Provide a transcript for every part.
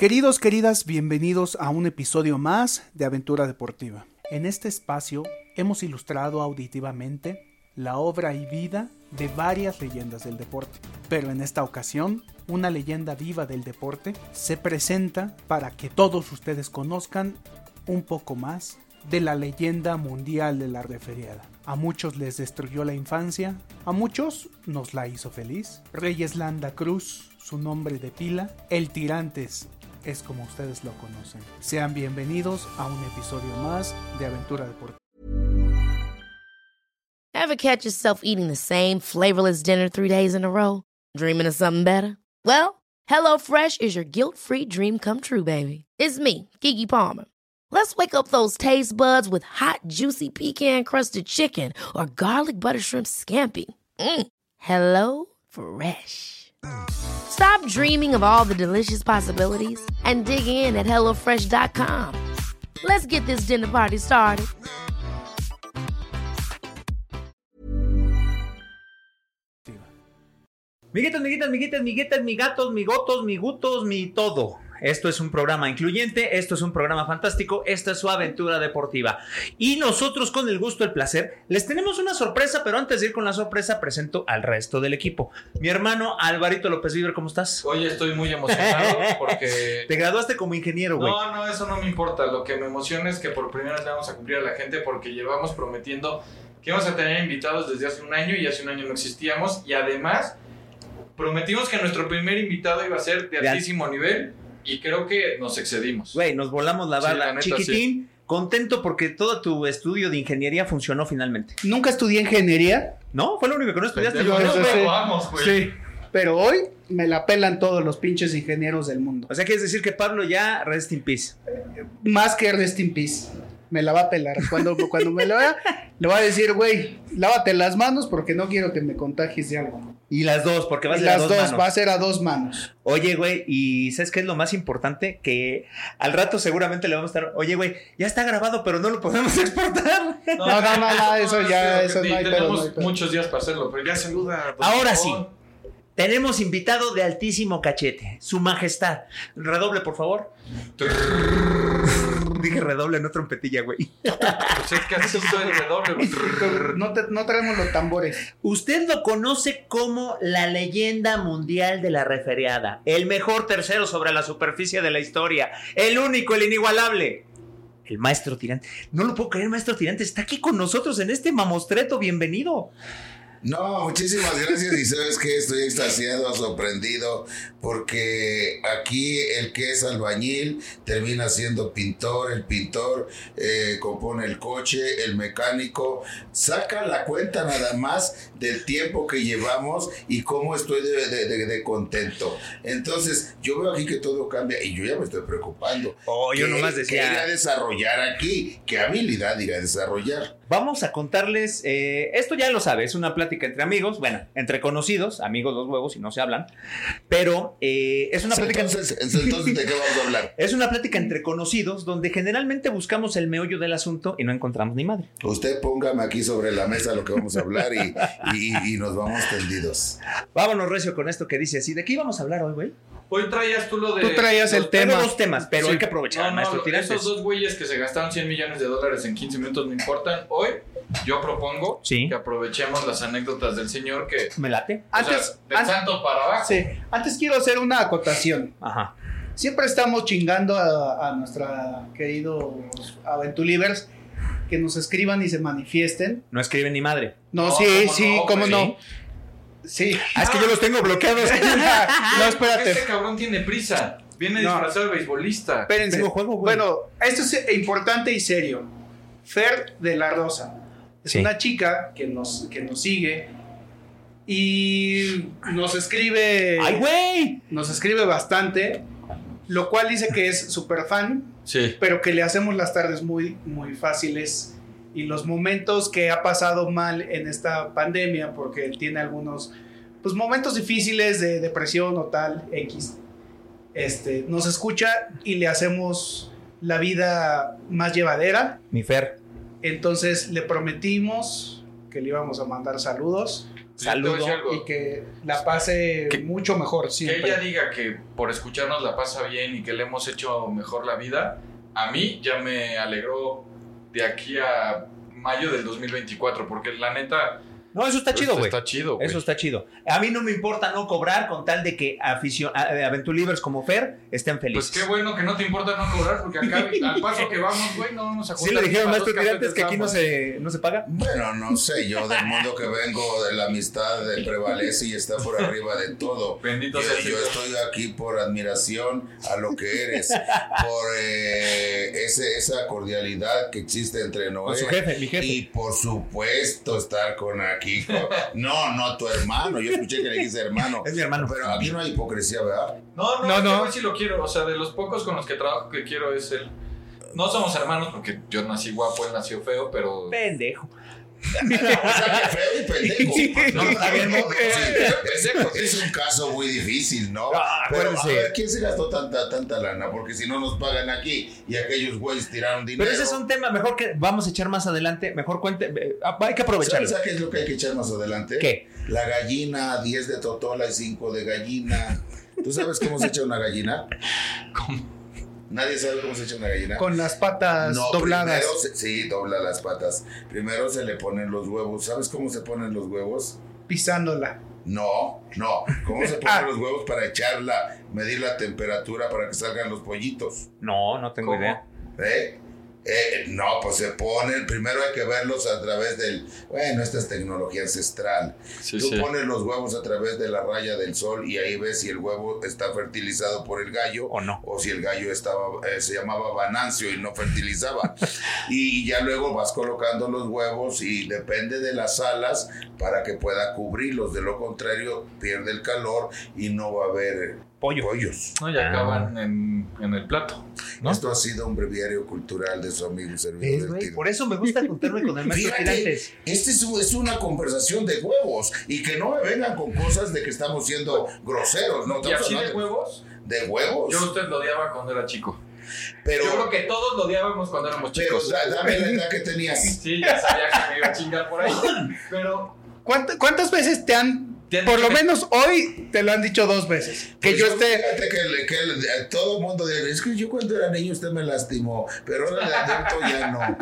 Queridos, queridas, bienvenidos a un episodio más de Aventura Deportiva. En este espacio hemos ilustrado auditivamente la obra y vida de varias leyendas del deporte. Pero en esta ocasión, una leyenda viva del deporte se presenta para que todos ustedes conozcan un poco más de la leyenda mundial de la referiada. A muchos les destruyó la infancia, a muchos nos la hizo feliz. Reyes Landa Cruz, su nombre de pila, el Tirantes es como ustedes lo conocen. Sean bienvenidos a un episodio más de Aventura Deportiva. Ever catch yourself eating the same flavorless dinner three days in a row? Dreaming of something better? Well, HelloFresh is your guilt-free dream come true, baby. It's me, Kiki Palmer. Let's wake up those taste buds with hot, juicy pecan-crusted chicken or garlic butter shrimp scampi. Mm. Hello Fresh. Stop dreaming of all the delicious possibilities and dig in at HelloFresh.com. Let's get this dinner party started. Miguitas, miguitas, miguitas, miguitas, mi gatos, mi gotos, mi gutos, mi todo. Esto es un programa incluyente, esto es un programa fantástico, esta es su aventura deportiva. Y nosotros con el gusto, el placer, les tenemos una sorpresa, pero antes de ir con la sorpresa, presento al resto del equipo. Mi hermano Alvarito López Viver, ¿cómo estás? Hoy estoy muy emocionado porque... Te graduaste como ingeniero, güey. No, no, eso no me importa. Lo que me emociona es que por primera vez le vamos a cumplir a la gente porque llevamos prometiendo que íbamos a tener invitados desde hace un año y hace un año no existíamos. Y además, prometimos que nuestro primer invitado iba a ser de De al- altísimo nivel y creo que nos excedimos. Güey, nos volamos la Sí, barra. la neta, Chiquitín, contento porque todo tu estudio de ingeniería funcionó finalmente. Nunca estudié ingeniería, ¿No? Fue lo único que no estudiaste. Pendejo, Yo no, eso pero sí. vamos, güey. sí, pero hoy me la pelan todos los pinches ingenieros del mundo. O sea, quieres decir que Pablo ya rest in peace. Más que Rest in Peace. Me la va a pelar. Cuando, cuando me la vea, le va a decir, güey, lávate las manos porque no quiero que me contagies de algo. Y las dos, porque vas Y a las las dos, dos, manos. va a ser a dos manos. Oye, güey, y ¿sabes qué es lo más importante? Que al rato seguramente le vamos a estar, oye, güey, ya está grabado, pero no lo podemos exportar. No, no, no, no, eso ya, es eso no hay Tenemos no hay pedo. muchos días para hacerlo, pero ya saluda. Ahora favor. Tenemos invitado de altísimo cachete, su majestad. Redoble, por favor. Dije redoble, no trompetilla, güey. Pues es que así de redoble. güey. No, te- no traemos los tambores. Usted lo conoce como la leyenda mundial de la referiada, el mejor tercero sobre la superficie de la historia, el único, el inigualable. El maestro tirante. No lo puedo creer, maestro tirante. Está aquí con nosotros en este mamostreto. Bienvenido. No, muchísimas gracias y sabes que estoy extasiado, sorprendido, porque aquí el que es albañil termina siendo pintor, el pintor eh, compone el coche, el mecánico, saca la cuenta nada más del tiempo que llevamos y cómo estoy de, de- de- de contento. Entonces, yo veo aquí que todo cambia y yo ya me estoy preocupando. Oh, yo ¿Qué- nomás ¿Qué iré decía. a desarrollar aquí? ¿Qué habilidad iré a desarrollar? Vamos a contarles, eh, esto ya lo sabe, es una plática entre amigos, bueno, entre conocidos, amigos los huevos y no se hablan, pero eh, es una plática... Entonces, entonces, ¿de qué vamos a hablar? Es una plática entre conocidos donde generalmente buscamos el meollo del asunto y no encontramos ni madre. Usted póngame aquí sobre la mesa lo que vamos a hablar y, y- y nos vamos tendidos. Vámonos recio con esto que dice así. ¿De qué íbamos a hablar hoy, güey? Hoy traías tú lo de. Tú traías el los- tema. Tengo dos temas, pero Sí. hay que aprovechar, No, no, maestro lo- Tirantes. esos dos güeyes que se gastaron 100 millones de dólares en 15 minutos no importan. Hoy yo propongo Sí. que aprovechemos las anécdotas del señor que. Me late. sea, Antes, del an- santo para abajo. sí, antes quiero hacer una acotación. Ajá. Siempre estamos chingando a, a nuestra queridos Aventulivers que nos escriban y se manifiesten. No escriben ni madre. No, No, sí, ¿cómo sí, no, cómo no. Sí. Ah, es que yo los tengo bloqueados. no, espérate. Este cabrón tiene prisa. Viene No. disfrazado de beisbolista. Espérense. Juego, güey. bueno, esto es importante y serio. Fer de la Rosa. Es Sí. una chica que nos, que nos sigue Y nos escribe. ¡Ay, güey! Nos escribe bastante. Lo cual dice que es súper fan, Sí. pero que le hacemos las tardes muy, muy fáciles. Y los momentos que ha pasado mal en esta pandemia, porque tiene algunos pues, momentos difíciles de depresión o tal, X. Este, nos escucha y le hacemos la vida más llevadera. Mi Fer. Entonces le prometimos que le íbamos a mandar saludos Sí, te voy a Saludo decir algo. y que la pase Que- mucho mejor Que ella diga que por escucharnos la pasa bien y que le hemos hecho mejor la vida, a mí ya me alegró de aquí a mayo del 2024, porque la neta... No, eso está pues, chido, güey. Está chido, güey. Eso está chido. A mí no me importa no cobrar con tal de que aficio- a- a- aventurivers como Fer estén Pues felices. qué bueno que no te importa no cobrar, porque acá al paso que vamos, güey, no vamos a Sí le dijeron maestros clientes que aquí no se, no se paga. Bueno, no sé, yo del mundo que vengo, de la amistad de prevalece y está por arriba de todo. Bendito Yo, sea yo estoy aquí por admiración a lo que eres, por eh, ese, esa cordialidad que existe entre mi jefe. Y por supuesto estar con aquí. No, no tu hermano. Yo escuché que le dijiste hermano. Es mi hermano. Pero aquí no hay hipocresía, ¿verdad? No, no, No, no, no. no. sí lo quiero. O sea, de los pocos con los que trabajo que quiero es él. No somos hermanos porque yo nací guapo, él nació feo, pero. Pendejo. Es, un caso muy difícil, ¿no? Ah, Pero a acuérdense. ver, ¿quién se gastó tanta, tanta lana? Porque si no nos pagan aquí y aquellos güeyes tiraron dinero. Pero ese es un tema mejor que vamos a echar más adelante. Mejor cuente. eh, ah, Hay que aprovecharlo. ¿Sabes qué es lo que hay que echar más adelante? ¿Qué? La gallina, 10 de totola y 5 de gallina. ¿Tú sabes cómo se echa una gallina? ¿Nadie sabe cómo se echa una gallina? Con las patas No, dobladas. primero sí, dobla las patas. Primero se le ponen los huevos. ¿Sabes cómo se ponen los huevos? Pisándola. No, no. ¿Cómo se Ah. ponen los huevos para echarla, medir la temperatura para que salgan los pollitos? No, no tengo ¿Cómo? idea. ¿Eh? Eh, no, pues se ponen, primero hay que verlos a través del, bueno, esta es tecnología ancestral. Sí, Tú sí. pones los huevos a través de la raya del sol y ahí ves si el huevo está fertilizado por el gallo O no. o si el gallo estaba, eh, se llamaba Banancio y no fertilizaba. y ya luego vas colocando los huevos y depende de las alas para que pueda cubrirlos. De lo contrario, pierde el calor y no va a haber Pollo. pollos. No, Ah. acaban en, en el plato. ¿no? Esto ha sido un breviario cultural de su amigo y servidor. Tigre. Por eso me gusta juntarme con el maestro Tirantes. este es, un- es una conversación de huevos y que no me vengan con cosas de que estamos siendo groseros, ¿no? ¿Y así de hablando huevos? de huevos. Yo usted lo odiaba cuando era chico. pero, Yo creo que todos lo odiábamos cuando éramos pero chicos. da- dame la edad que tenías. Sí, ya sabía que me iba a chingar por ahí. Pero ¿Cuánt- ¿Cuántas veces Te han por lo menos hoy, te lo han dicho dos veces? Que Pues yo esté... Fíjate que, que todo el mundo dice, es que yo cuando era niño usted me lastimó, pero ahora de adulto ya no.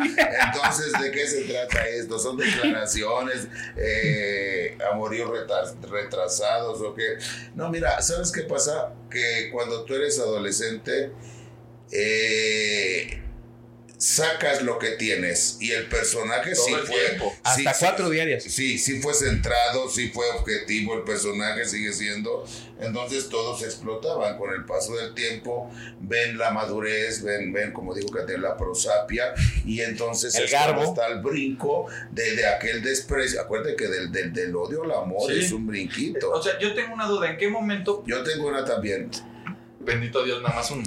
Entonces, ¿de qué se trata esto? ¿Son declaraciones, eh, amoríos retrasados o qué? No, mira, ¿sabes qué pasa? Que cuando tú eres adolescente, eh, sacas lo que tienes y el personaje Todo sí el fue... tiempo. sí, Hasta sí, cuatro diarias. Sí, sí fue centrado, sí fue objetivo, el personaje sigue siendo. Entonces todos explotaban con el paso del tiempo, ven la madurez, ven, ven como dijo que la prosapia, y entonces El garbo. está el brinco de, de aquel desprecio. Acuérdate que del, del, del odio al amor Sí. es un brinquito. O sea, yo tengo una duda. ¿En qué momento, Yo tengo una también. bendito Dios, nada más uno?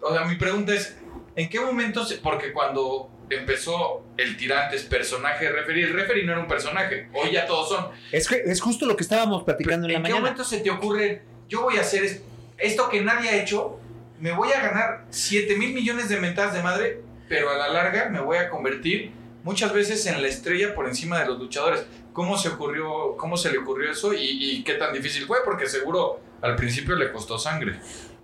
O sea, mi pregunta es, ¿en qué momento, se- porque cuando empezó el tirantes personaje referí, el referí no era un personaje, hoy ya todos son. Es, que- es justo lo que estábamos platicando en la ¿En qué mañana. momento se te ocurre, yo voy a hacer es- esto que nadie ha hecho, me voy a ganar 7 mil millones de mentadas de madre, pero a la larga me voy a convertir muchas veces en la estrella por encima de los luchadores? ¿Cómo se ocurrió, cómo se le ocurrió eso y, y qué tan difícil fue? Porque seguro al principio le costó sangre.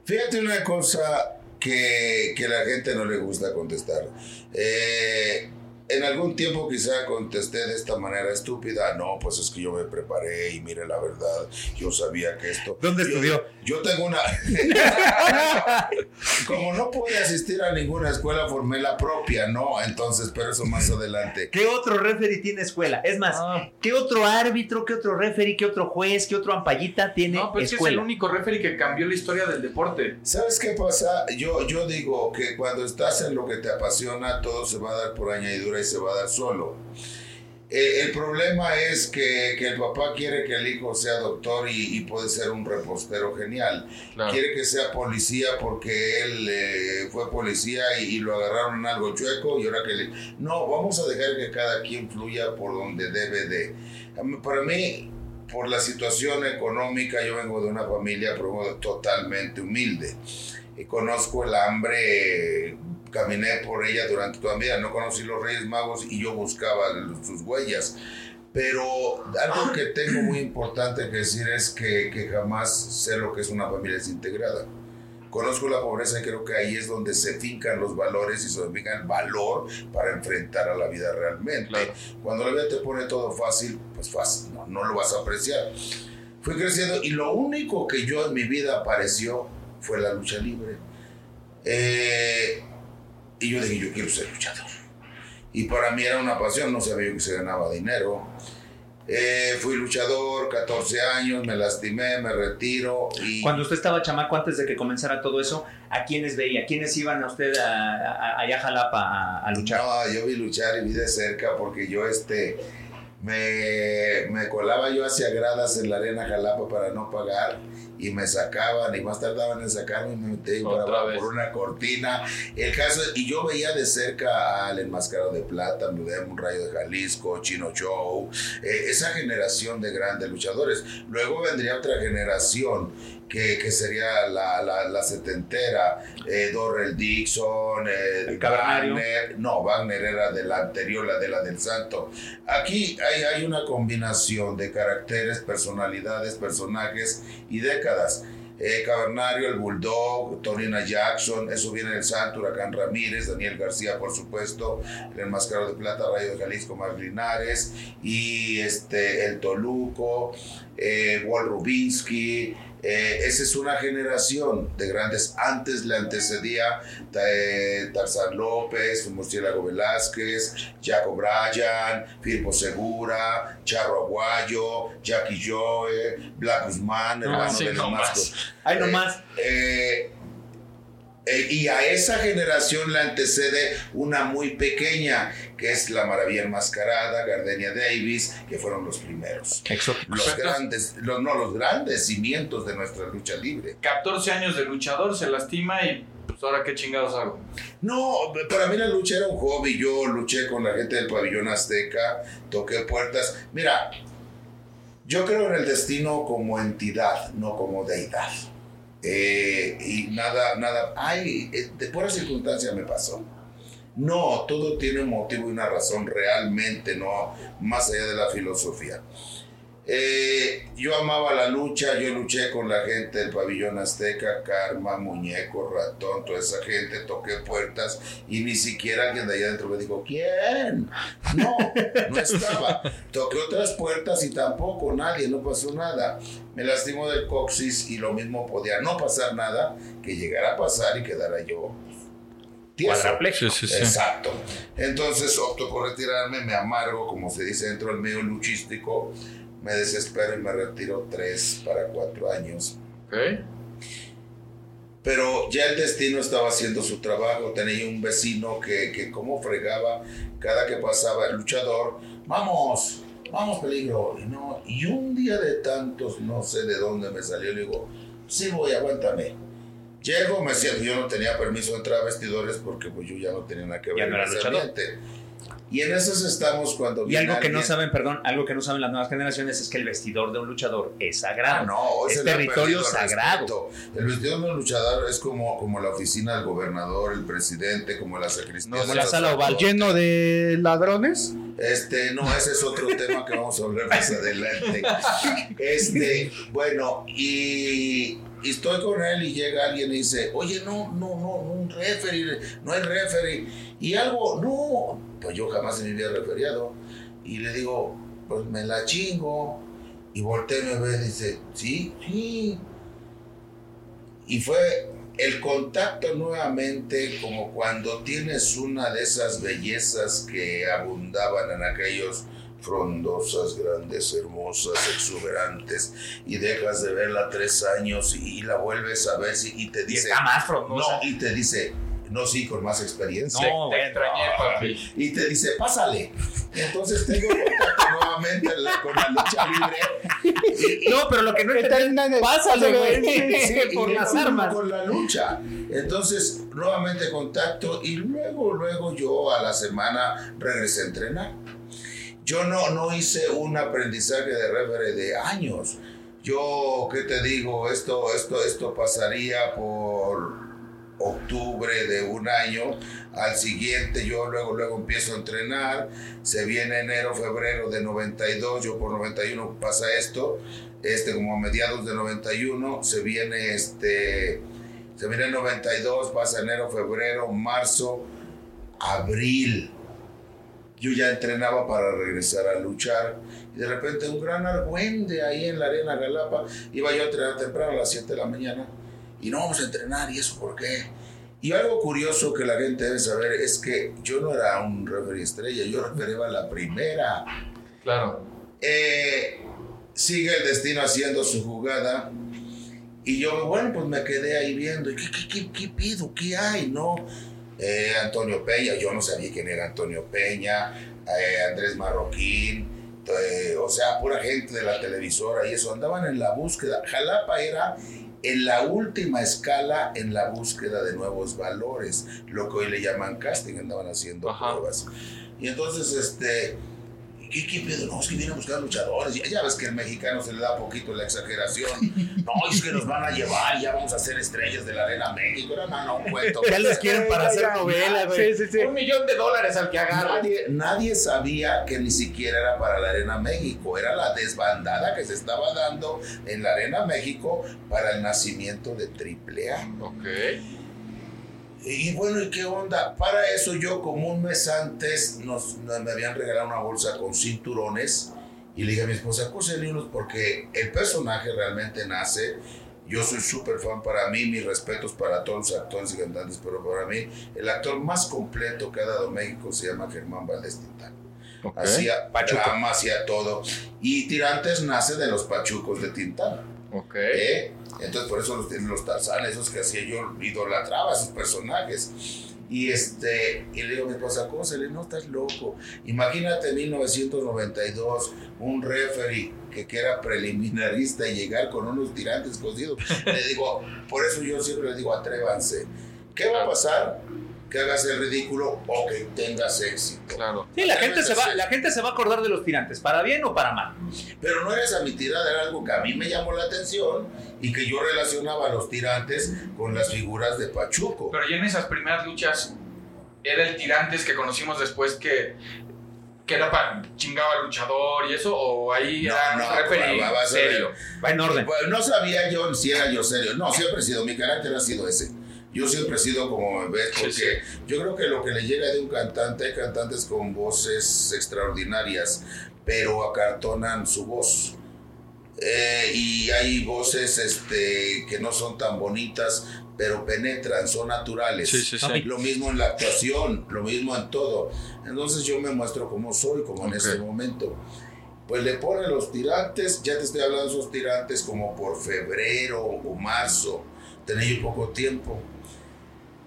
Fíjate una cosa que, que la gente no le gusta contestar. Eh, en algún tiempo quizá contesté de esta manera estúpida. No, pues es que yo me preparé y mire la verdad, yo sabía que esto... ¿Dónde Yo- estudió? Yo tengo una... Como no pude asistir a ninguna escuela, formé la propia, ¿no? Entonces, pero eso más adelante. ¿Qué otro referee tiene escuela? Es más, Ah. ¿qué otro árbitro, qué otro referee, qué otro juez, qué otro ampallita tiene No, pero es que es el escuela? único referee que cambió la historia del deporte. ¿Sabes qué pasa? Yo, yo digo que cuando estás en lo que te apasiona, todo se va a dar por añadidura y se va a dar solo. Eh, el problema es que, que, el papá quiere que el hijo sea doctor y, y puede ser un repostero genial. Claro. Quiere que sea policía porque él eh, fue policía y, y, lo agarraron en algo chueco y ahora que le... No, vamos a dejar que cada quien fluya por donde debe de... Para mí, por la situación económica, yo vengo de una familia totalmente humilde. Y conozco el hambre caminé por ella durante toda mi vida, no conocí los Reyes Magos y yo buscaba sus huellas. Pero algo que tengo muy importante que decir es que, que jamás sé lo que es una familia desintegrada. Conozco la pobreza y creo que ahí es donde se fincan los valores y se finca el valor para enfrentar a la vida realmente. Claro. Cuando la vida te pone todo fácil, pues fácil, no, no lo vas a apreciar. Fui creciendo y lo único que yo en mi vida apareció fue la lucha libre. Eh, y yo dije, yo quiero ser luchador. Y para mí era una pasión, no sabía que se ganaba dinero. Eh, fui luchador, 14 años, me lastimé, me retiro. Y... Cuando usted estaba chamaco, antes de que comenzara todo eso, ¿a quiénes veía? ¿Quiénes iban a usted a, a, allá a Jalapa a, a, luchar? No, yo vi luchar y vi de cerca porque yo este, me, me colaba yo hacia gradas en la arena Jalapa para no pagar y me sacaban y más tardaban en sacarme y me metí por, una cortina. El caso y yo veía de cerca al enmascarado de plata, me veía un rayo de Jalisco, Chino Show, eh, esa generación de grandes luchadores. Luego vendría otra generación que, que sería la, la, la setentera, eh, Dorrell Dixon, eh, Wagner, no, Wagner era de la anterior, la de la del Santo. Aquí hay, hay una combinación de caracteres, personalidades, personajes y décadas. Eh, Cavernario, el Bulldog, Tonina Jackson, eso viene del Santo, Huracán Ramírez, Daniel García, por supuesto, el Enmascarado de Plata, Rayo de Jalisco, Mar Linares, y este, el Toluco, eh, Walt Rubinsky, eh, esa es una generación de grandes. Antes le antecedía eh, Tarzán López, Murciélago Velázquez, Jaco Bryan, Firpo Segura, Charro Aguayo, Jackie Joe, Black Guzmán, no, hermano sí, de no Damasco. más. Ay, no más. Eh, eh, y a esa generación le antecede una muy pequeña, que es la Maravilla Enmascarada, Gardenia Davis, que fueron los primeros. Exóticos. Los grandes, los, no, los grandes cimientos de nuestra lucha libre. 14 años de luchador, se lastima y pues ahora qué chingados hago. No, para mí la lucha era un hobby. Yo luché con la gente del pabellón azteca, toqué puertas. Mira, yo creo en el destino como entidad, no como deidad. Eh, y nada, nada, ay, eh, de pura circunstancia me pasó. No, todo tiene un motivo y una razón realmente, no más allá de la filosofía. Eh, yo amaba la lucha, yo luché con la gente del pabellón azteca, Karma, Muñeco, Ratón, toda esa gente, toqué puertas y ni siquiera alguien de allá adentro me dijo, ¿quién? No, no estaba. Toqué otras puertas y tampoco, nadie, no pasó nada. Me lastimó del coxis y lo mismo podía no pasar nada, que llegara a pasar y quedara yo. Sí, sí, sí. Exacto. Entonces opto por retirarme, me amargo, como se dice dentro del medio luchístico, me desespero y me retiro tres para cuatro años. Ok. Pero ya el destino estaba haciendo su trabajo. Tenía un vecino que, que como fregaba cada que pasaba el luchador. Vamos, vamos peligro. Y, no, y un día de tantos, no sé de dónde me salió, le digo, sí voy, aguántame. Llego, me siento, yo no tenía permiso de entrar a vestidores porque pues yo ya no tenía nada que ver Ya no era. Y en esas estamos cuando Y algo que no saben, perdón, algo que no saben las nuevas generaciones es que el vestidor de un luchador es sagrado. Ah, no, es ha territorio el sagrado. El vestidor de un luchador es como, como la oficina del gobernador, el presidente, como la sacristía. Como del la sala oval. Lleno de ladrones. Este, no, ese es otro tema que vamos a hablar más adelante. Este, bueno, y, y estoy con él y llega alguien y dice, oye, no, no, no, un referee, no hay referee. Y algo, no, pues yo jamás vida he referiado. Y le digo, pues me la chingo. Y volteé me ve y dice, sí, sí. Y fue el contacto nuevamente como cuando tienes una de esas bellezas que abundaban en aquellos frondosas, grandes, hermosas, exuberantes, y dejas de verla tres años y, la vuelves a ver si- y te Y dice, está más frondosa. no, y te dice, No, sí, con más experiencia. No, Te extrañé, papi. Y te dice, pásale. Entonces tengo contacto nuevamente la- con la lucha libre. No, pero lo que no entendí, pásale, güey, Sí, por las armas. Con la lucha. Entonces, nuevamente contacto y luego, luego yo a la semana regresé a entrenar. Yo no, no hice un aprendizaje de referee de años. Yo, ¿qué te digo? Esto, esto, esto pasaría por octubre de un año. Al siguiente yo luego, luego empiezo a entrenar. Se viene enero, febrero de 92. Yo por 91 pasa esto. Este como a mediados de 91 se viene este... Se viene el 92, pasa enero, febrero, marzo, abril. Yo ya entrenaba para regresar a luchar. Y de repente un gran argüende ahí en la arena Galapa. Iba yo a entrenar temprano a las 7 de la mañana. Y no vamos a entrenar. ¿Y eso por qué? Y algo curioso que la gente debe saber es que yo no era un referee estrella. Yo refería a la primera. Claro. Eh, sigue el destino haciendo su jugada. Y yo, bueno, pues me quedé ahí viendo. ¿Y qué, qué, qué, qué pido? ¿Qué hay? No. Eh, Antonio Peña, yo no sabía quién era Antonio Peña. eh, Andrés Marroquín. eh, o sea, pura gente de la televisora y eso. Andaban en la búsqueda. Jalapa era en la última escala en la búsqueda de nuevos valores. Lo que hoy le llaman casting. Andaban haciendo Ajá. pruebas. Y entonces, este. ¿Qué, qué pedo? No, es que vienen a buscar luchadores. Ya, ya ves que al mexicano se le da poquito la exageración. No, es que nos van a llevar, ya vamos a ser estrellas de la Arena México. Era no, un cuento. Ya los quieren para hacer novelas, güey. Sí, sí, sí. Un millón de dólares al que agarre. Nadie, nadie sabía que ni siquiera era para la Arena México. Era la desbandada que se estaba dando en la Arena México para el nacimiento de AAA. Ok. Y bueno, ¿y qué onda? Para eso yo como un mes antes nos, nos- me habían regalado una bolsa con cinturones y le dije a mi esposa, cósele unos porque el personaje realmente nace. Yo soy súper fan para mí, mis respetos para todos los actores y cantantes, pero para mí el actor más completo que ha dado México se llama Germán Valdés Tintán. Ok. Hacía drama, hacía todo. Y Tirantes nace de los pachucos de Tintán. Ok. ¿Eh? Entonces por eso los, los Tarzán, esos que hacía yo, idolatraba a sus personajes. Y este, y le digo a mi esposa, ¿cómo se le no estás loco? Imagínate en 1992, un referee que, que era preliminarista y llegar con unos tirantes cosidos. le digo, por eso yo siempre le digo, atrévanse. ¿Qué va a pasar? Que hagas el ridículo o que tengas éxito. Claro. Sí, la gente, se va, la gente se va a acordar de los tirantes, para bien o para mal. Pero no eres a mi tirada, era algo que a mí me llamó la atención y que yo relacionaba a los tirantes con las figuras de Pachuco. Pero ya en esas primeras luchas era el tirantes que conocimos después que, que era para chingaba al luchador y eso, o ahí No, era no, referee va- va a ser- serio. Va en orden. Bueno, no sabía yo si era yo serio. No, siempre he sido, mi carácter ha sido ese. Yo siempre he sido como me ves, Sí, porque yo creo que lo que le llega de un cantante, hay cantantes con voces extraordinarias, pero acartonan su voz. Eh, y hay voces este, que no son tan bonitas, pero penetran, son naturales. Sí, sí, sí. Lo mismo en la actuación, lo mismo en todo. Entonces yo me muestro como soy, como en Ok. este momento. Pues le ponen los tirantes, ya te estoy hablando de esos tirantes como por febrero o marzo, yo poco tiempo.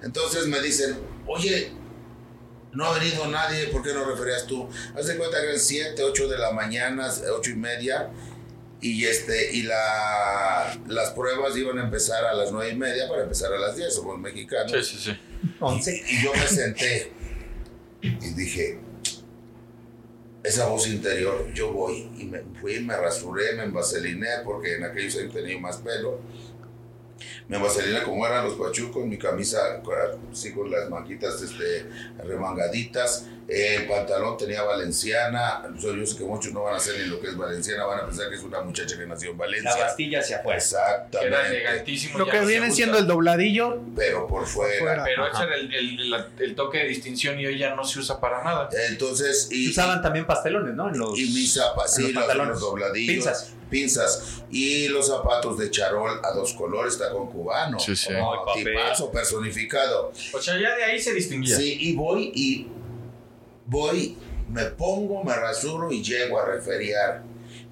Entonces me dicen, oye, no ha venido nadie, ¿por qué no referías tú? Haz de cuenta que eran 7, 8 de la mañana, 8 y media, y, este, y la, las pruebas iban a empezar a las 9 y media para empezar a las 10, somos mexicanos. Sí, sí, sí. Once. Y yo me senté y dije, esa voz interior, yo voy. Y me fui, me rasuré, me envaseliné, porque en aquellos años tenía más pelo. Me envaseliné como eran los pachucos, mi camisa así con las manquitas este, remangaditas. El pantalón tenía valenciana. Yo sé que muchos no van a saber ni lo que es valenciana, van a pensar que es una muchacha que nació en La Valencia. Bastilla hacia afuera. Que Exactamente. era elegantísimo. Lo que viene siendo el dobladillo, Pero por fuera. fuera. Pero Ajá. ese era el, el- la- el toque de distinción y hoy ya no se usa para nada. Entonces, y, Se usaban también pastelones, ¿no? En los, y mis zapatos, en sí, los los, pantalones. los dobladillos, Pinzas. pinzas. Y los zapatos de charol a dos colores, está con cubano. Sí, sí. Oh, Ay, papel. tipazo personificado. O sea, ya de ahí se distinguía. Sí, y voy y voy, me pongo, me rasuro y llego a referiar.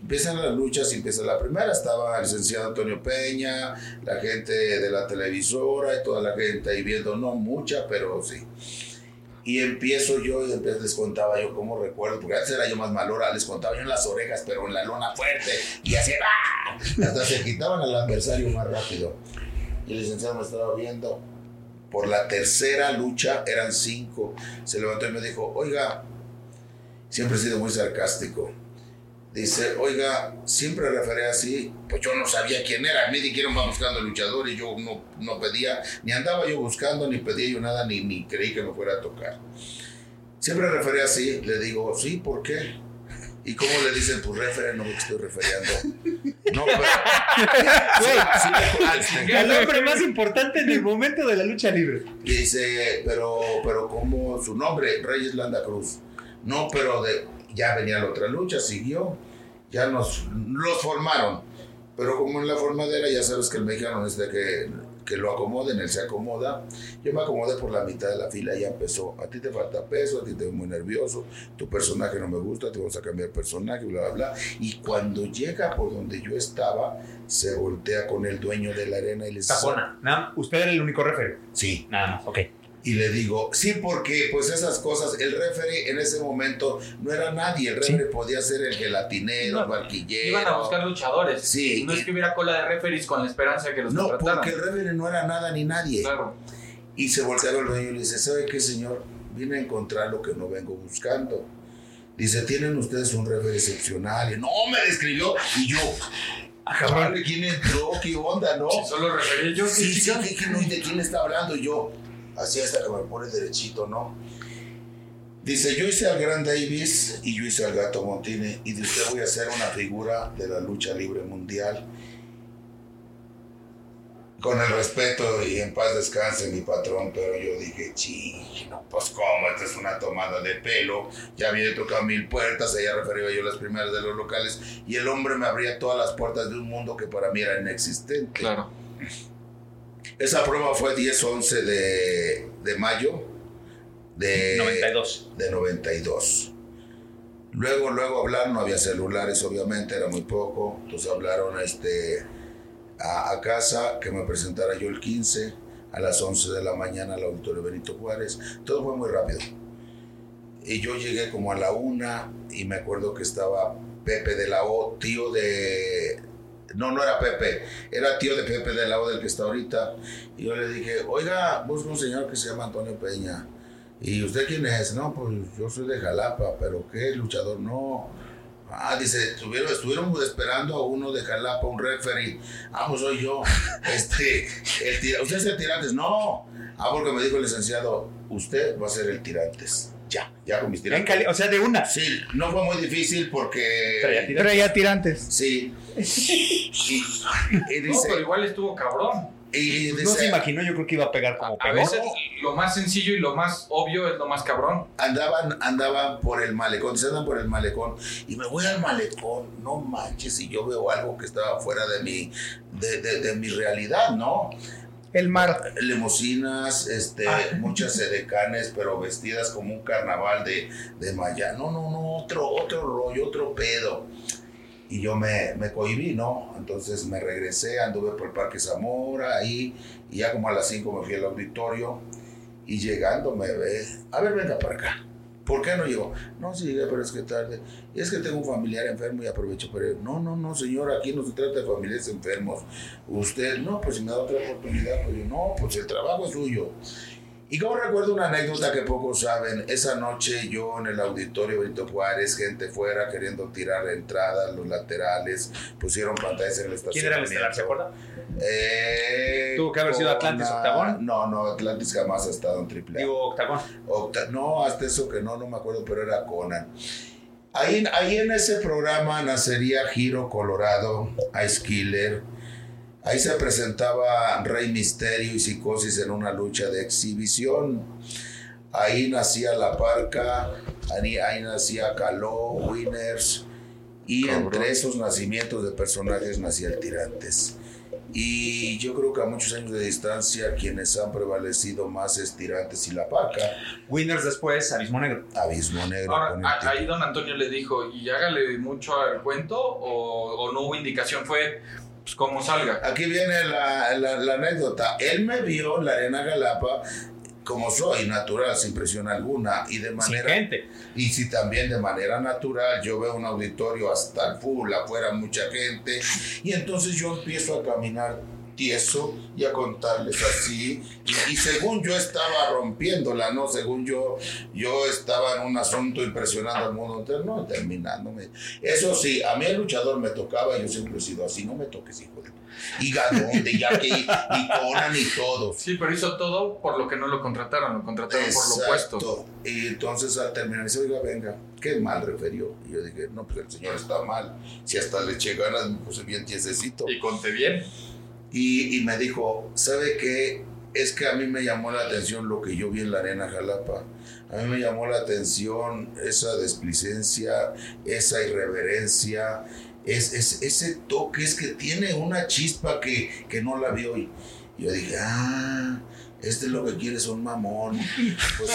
Empiezan las luchas y empieza la primera. Estaba el licenciado Antonio Peña, la gente de la televisora y toda la gente ahí viendo, no mucha, pero sí. Y empiezo yo y entonces les contaba yo cómo recuerdo, porque antes era yo más malora, les contaba yo en las orejas, pero en la lona fuerte, y así, ¡ah! hasta se quitaban al adversario más rápido. Y el licenciado me estaba viendo. Por la tercera lucha eran cinco. Se levantó y me dijo, oiga, siempre he sido muy sarcástico. Dice, oiga, siempre referé así, pues yo no sabía quién era, me dijeron va buscando luchador y yo no, no pedía, ni andaba yo buscando, ni pedía yo nada, ni, ni creí que me fuera a tocar. Siempre referé así, le digo, sí, ¿por qué? ¿Y cómo le dicen, pues referé, no me estoy referiendo? No, pero... El hombre más importante en el momento de la lucha libre. Dice, pero, pero ¿cómo su nombre? Reyes Landa Cruz. No, pero de, ya venía la otra lucha, siguió. Ya nos los formaron. Pero como en la formadera, ya sabes que el mexicano es de que, que lo acomoden, él se acomoda. Yo me acomodé por la mitad de la fila y ya empezó. A ti te falta peso, a ti te ves muy nervioso, tu personaje no me gusta, te vamos a cambiar personaje, bla, bla, bla. Y cuando llega por donde yo estaba, se voltea con el dueño de la arena y le dice... Tapona. Nada, usted era el único referee. Sí. Nada más, ok. Y le digo, sí, porque pues esas cosas, el referee en ese momento no era nadie, el referee podía ser el gelatinero, el barquillero. Iban a buscar luchadores. Sí. No es que hubiera cola de referees con la esperanza de que los No, contrataran. porque el referee no era nada ni nadie. Claro. Y se voltearon el dueño y le dice, ¿sabe qué, señor? Vine a encontrar lo que no vengo buscando. Dice, tienen ustedes un referee excepcional. Y no, me describió. Y yo, ah, cabrón, ¿de quién entró? ¿Qué onda, no? Solo refería yo, Sí, sí, chica. ¿qué- qué no? ¿Y de quién está hablando? Y yo, así hasta que me pone derechito, ¿no? Dice, yo hice al Gran Davis y yo hice al Gato Montini y de usted voy a hacer una figura de la lucha libre mundial. Con el respeto y en paz descanse mi patrón, pero yo dije, chino, pues cómo, esta es una tomada de pelo, ya había tocado mil puertas, ella refería yo las primeras de los locales, y el hombre me abría todas las puertas de un mundo que para mí era inexistente. Claro. Esa prueba fue 10-11 de, de mayo de 92. de 92. Luego, luego hablaron, no había celulares, obviamente, era muy poco. Entonces hablaron este, a, a casa que me presentara yo el 15 a las 11 de la mañana al auditorio Benito Juárez. Todo fue muy rápido. Y yo llegué como a la una y me acuerdo que estaba Pepe de la O, tío de... No, no era Pepe, era tío de Pepe de la O del que está ahorita. Y yo le dije, oiga, busco un señor que se llama Antonio Peña. ¿Y usted quién es? No, pues yo soy de Jalapa, pero ¿qué? Luchador, no. Ah, dice, estuvieron, estuvieron esperando a uno de Jalapa, un referee. Ah, pues soy yo. Este, el tira- ¿Usted es el tirantes? No. Ah, porque me dijo el licenciado, usted va a ser el tirantes. Ya, ya con mis En tirantes. Cali- o sea, de una. Sí, no fue muy difícil porque... Traía tirantes. Traía tirantes. Sí. Y, y No, dice... pero igual estuvo cabrón. y Pues no se imaginó, yo creo que iba a pegar como A pegó. veces lo más sencillo y lo más obvio es lo más cabrón. andaban, andaban por el malecón, se andan por el malecón y me voy al malecón, no manches, y yo veo algo que estaba fuera de mi, de, de- de mi realidad, ¿no? El mar. Lemusinas, este, Ah. muchas edecanes, pero vestidas como un carnaval de, de Maya. No, no, no, otro, otro rollo, otro pedo. Y yo me, me cohibí, ¿no? Entonces me regresé, anduve por el Parque Zamora, ahí, y ya como a las 5 me fui al auditorio, y llegando me ve, a ver, venga para acá. ¿Por qué no llegó? No, sí pero es que tarde. Es que tengo un familiar enfermo y aprovecho para ir. No, no, no, señor, aquí no se trata de familiares enfermos. Usted, no, pues si me da otra oportunidad, pues yo, no, pues el trabajo es suyo. Y como recuerdo una anécdota que pocos saben, esa noche yo en el auditorio Benito Juárez, gente fuera queriendo tirar entradas, los laterales, pusieron pantallas en el ¿Quién era el estacionamiento. estelar, se acuerda? Eh, ¿Tuvo que haber sido Atlantis Conan- Octagón? No, no, Atlantis jamás ha estado en triple A. Digo, Octagón. Octa- no, hasta eso que no, no me acuerdo, pero era Conan. Ahí, ahí en ese programa nacería Giro Colorado, Ice Killer. Ahí se presentaba Rey Misterio y Psicosis en una lucha de exhibición. Ahí nacía La Parca, ahí, ahí nacía Caló, Winners. Y Cabrón. entre esos nacimientos de personajes nacía el Tirantes. Y yo creo que a muchos años de distancia quienes han prevalecido más es Tirantes y La Paca. Winners después, Abismo Negro. Abismo Negro. Ahora, ahí don Antonio le dijo, y hágale mucho al cuento, o, o no hubo indicación, fue pues como salga. Aquí viene la, la- la anécdota. Él me vio en la arena Galapa como soy, natural, sin presión alguna. Y de Sin manera gente. Y si también de manera natural yo veo un auditorio hasta el full, afuera mucha gente, y entonces yo empiezo a caminar tieso y a contarles así, y, y según yo estaba rompiéndola, ¿no? Según yo, yo estaba en un asunto impresionando al mundo entero, no, terminándome. Eso sí, a mí el luchador me tocaba, yo siempre he sido así, no me toques, hijo de... Y Gadón, de Jackie, y Conan y todos. Sí, pero hizo todo por lo que no lo contrataron, lo contrataron por lo opuesto. Y entonces al terminar dice, oiga, venga, qué mal refirió. Y yo dije, no, pues el señor está mal. Si hasta le eché ganas, me puse bien tiesecito. Y conté bien. Y, me dijo, ¿sabe qué? Es que a mí me llamó la atención lo que yo vi en la arena Jalapa. A mí me llamó la atención esa desplicencia, esa irreverencia, es, es- ese toque, es que tiene una chispa que, que no la vi hoy. Yo dije, ah, este es lo que quiere es un mamón. Pues,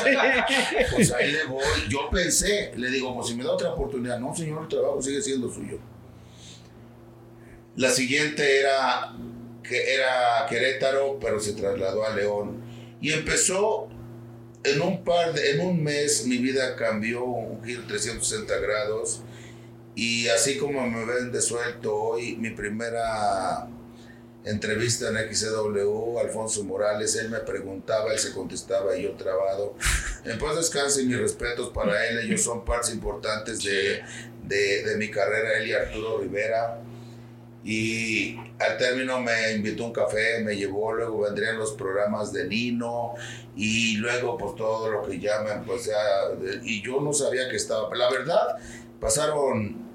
pues ahí le voy. Yo pensé, le digo, pues si me da otra oportunidad, no, señor, el trabajo sigue siendo suyo. La siguiente era que era Querétaro, pero se trasladó a León. Y empezó en un par de, en un mes mi vida cambió un giro 360 grados. Y así como me ven de suelto hoy, mi primera entrevista en XCW, Alfonso Morales, él me preguntaba, él se contestaba y yo trabado. En paz descanse mis respetos para él, ellos son partes importantes de, de, de mi carrera, él y Arturo Rivera. Y al término me invitó un café, me llevó, luego vendrían los programas de Nino y luego pues todo lo que llaman, pues ya, y yo no sabía que estaba, la verdad, pasaron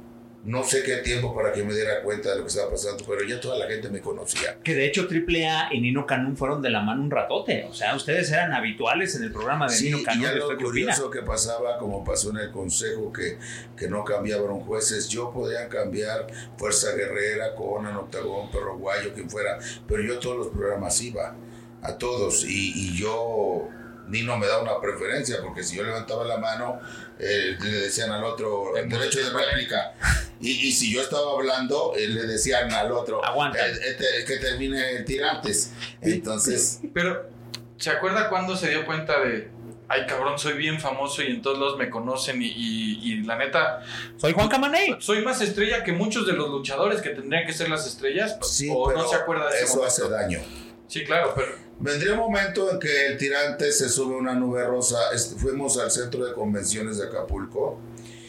no sé qué tiempo para que me diera cuenta de lo que estaba pasando, pero ya toda la gente me conocía. Que de hecho AAA y Nino Canún fueron de la mano un ratote. O sea, ustedes eran habituales en el programa de Sí, Nino y Canún. ya de lo opina. curioso que pasaba, como pasó en el consejo, que, que no cambiaban jueces, yo podía cambiar Fuerza Guerrera, Conan, Octagón, Perro Guayo, quien fuera, pero yo todos los programas iba, a todos, y, y yo, Nino me da una preferencia, porque si yo levantaba la mano, eh, le decían al otro, el derecho de réplica, y, y si yo estaba hablando, eh, le decían al otro, Aguanta. eh, eh, te- que termine el tirantes, entonces... Pero, ¿se acuerda cuando se dio cuenta de, ay cabrón, soy bien famoso y en todos lados me conocen y, y- y la neta, Soy Juan Camaney. soy más estrella que muchos de los luchadores que tendrían que ser las estrellas? Sí, ¿O pero no se acuerda de ese eso momento? hace daño. Sí, claro, pero Vendría un momento en que el tirante se sube a una nube rosa. Fuimos al centro de convenciones de Acapulco.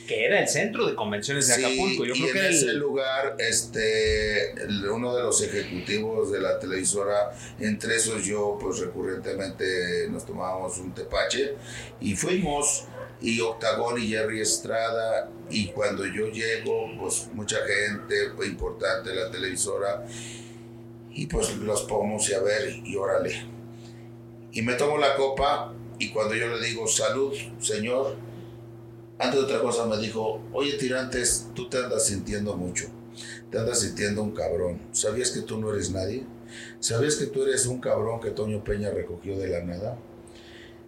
Que era el centro de convenciones de Sí, Acapulco. Yo y creo en que ese el. lugar, este, uno de los ejecutivos de la televisora, entre esos yo, pues recurrentemente nos tomábamos un tepache y fuimos. Y Octagón y Jerry Estrada, y cuando yo llego, pues mucha gente importante de la televisora, y pues los pomos y a ver, y órale. Y me tomo la copa, y cuando yo le digo, salud, señor, antes de otra cosa me dijo, oye tirantes, tú te andas sintiendo mucho, te andas sintiendo un cabrón. ¿Sabías que tú no eres nadie? ¿Sabías que tú eres un cabrón que Toño Peña recogió de la nada?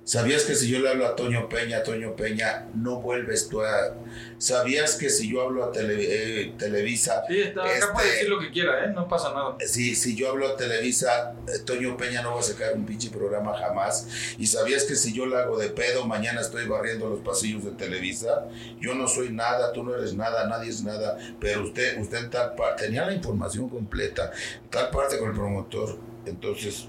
¿Sabías que si yo le hablo a Toño Peña, Toño Peña, no vuelves tú a... ¿Sabías que si yo hablo a Tele- eh, Televisa, sí, está, acá Este- puede decir lo que quiera, ¿eh? No pasa nada. si, si yo hablo a Televisa, eh, Toño Peña no va a sacar un pinche programa jamás. ¿Y sabías que si yo lo hago de pedo, mañana estoy barriendo los pasillos de Televisa? Yo no soy nada, tú no eres nada, nadie es nada, pero usted, usted en tal parte, tenía la información completa, tal parte con el promotor. Entonces,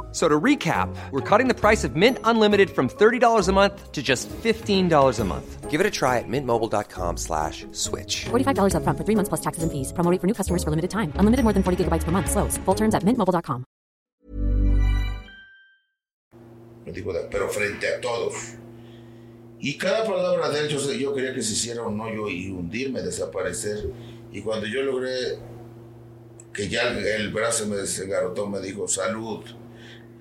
F- So to recap, we're cutting the price of Mint Unlimited from $30 a month to just $15 a month. Give it a try at mintmobile.com slash switch. $45 upfront for three months plus taxes and fees. Promo for new customers for limited time. Unlimited more than 40 gigabytes per month. Slows. Full terms at mintmobile.com. me dijo, pero frente a todos. Y cada palabra de él, yo, yo quería que se hiciera un hoyo y hundirme, desaparecer. Y cuando yo logré que ya el, el brazo me desengarrotó, me dijo, salud.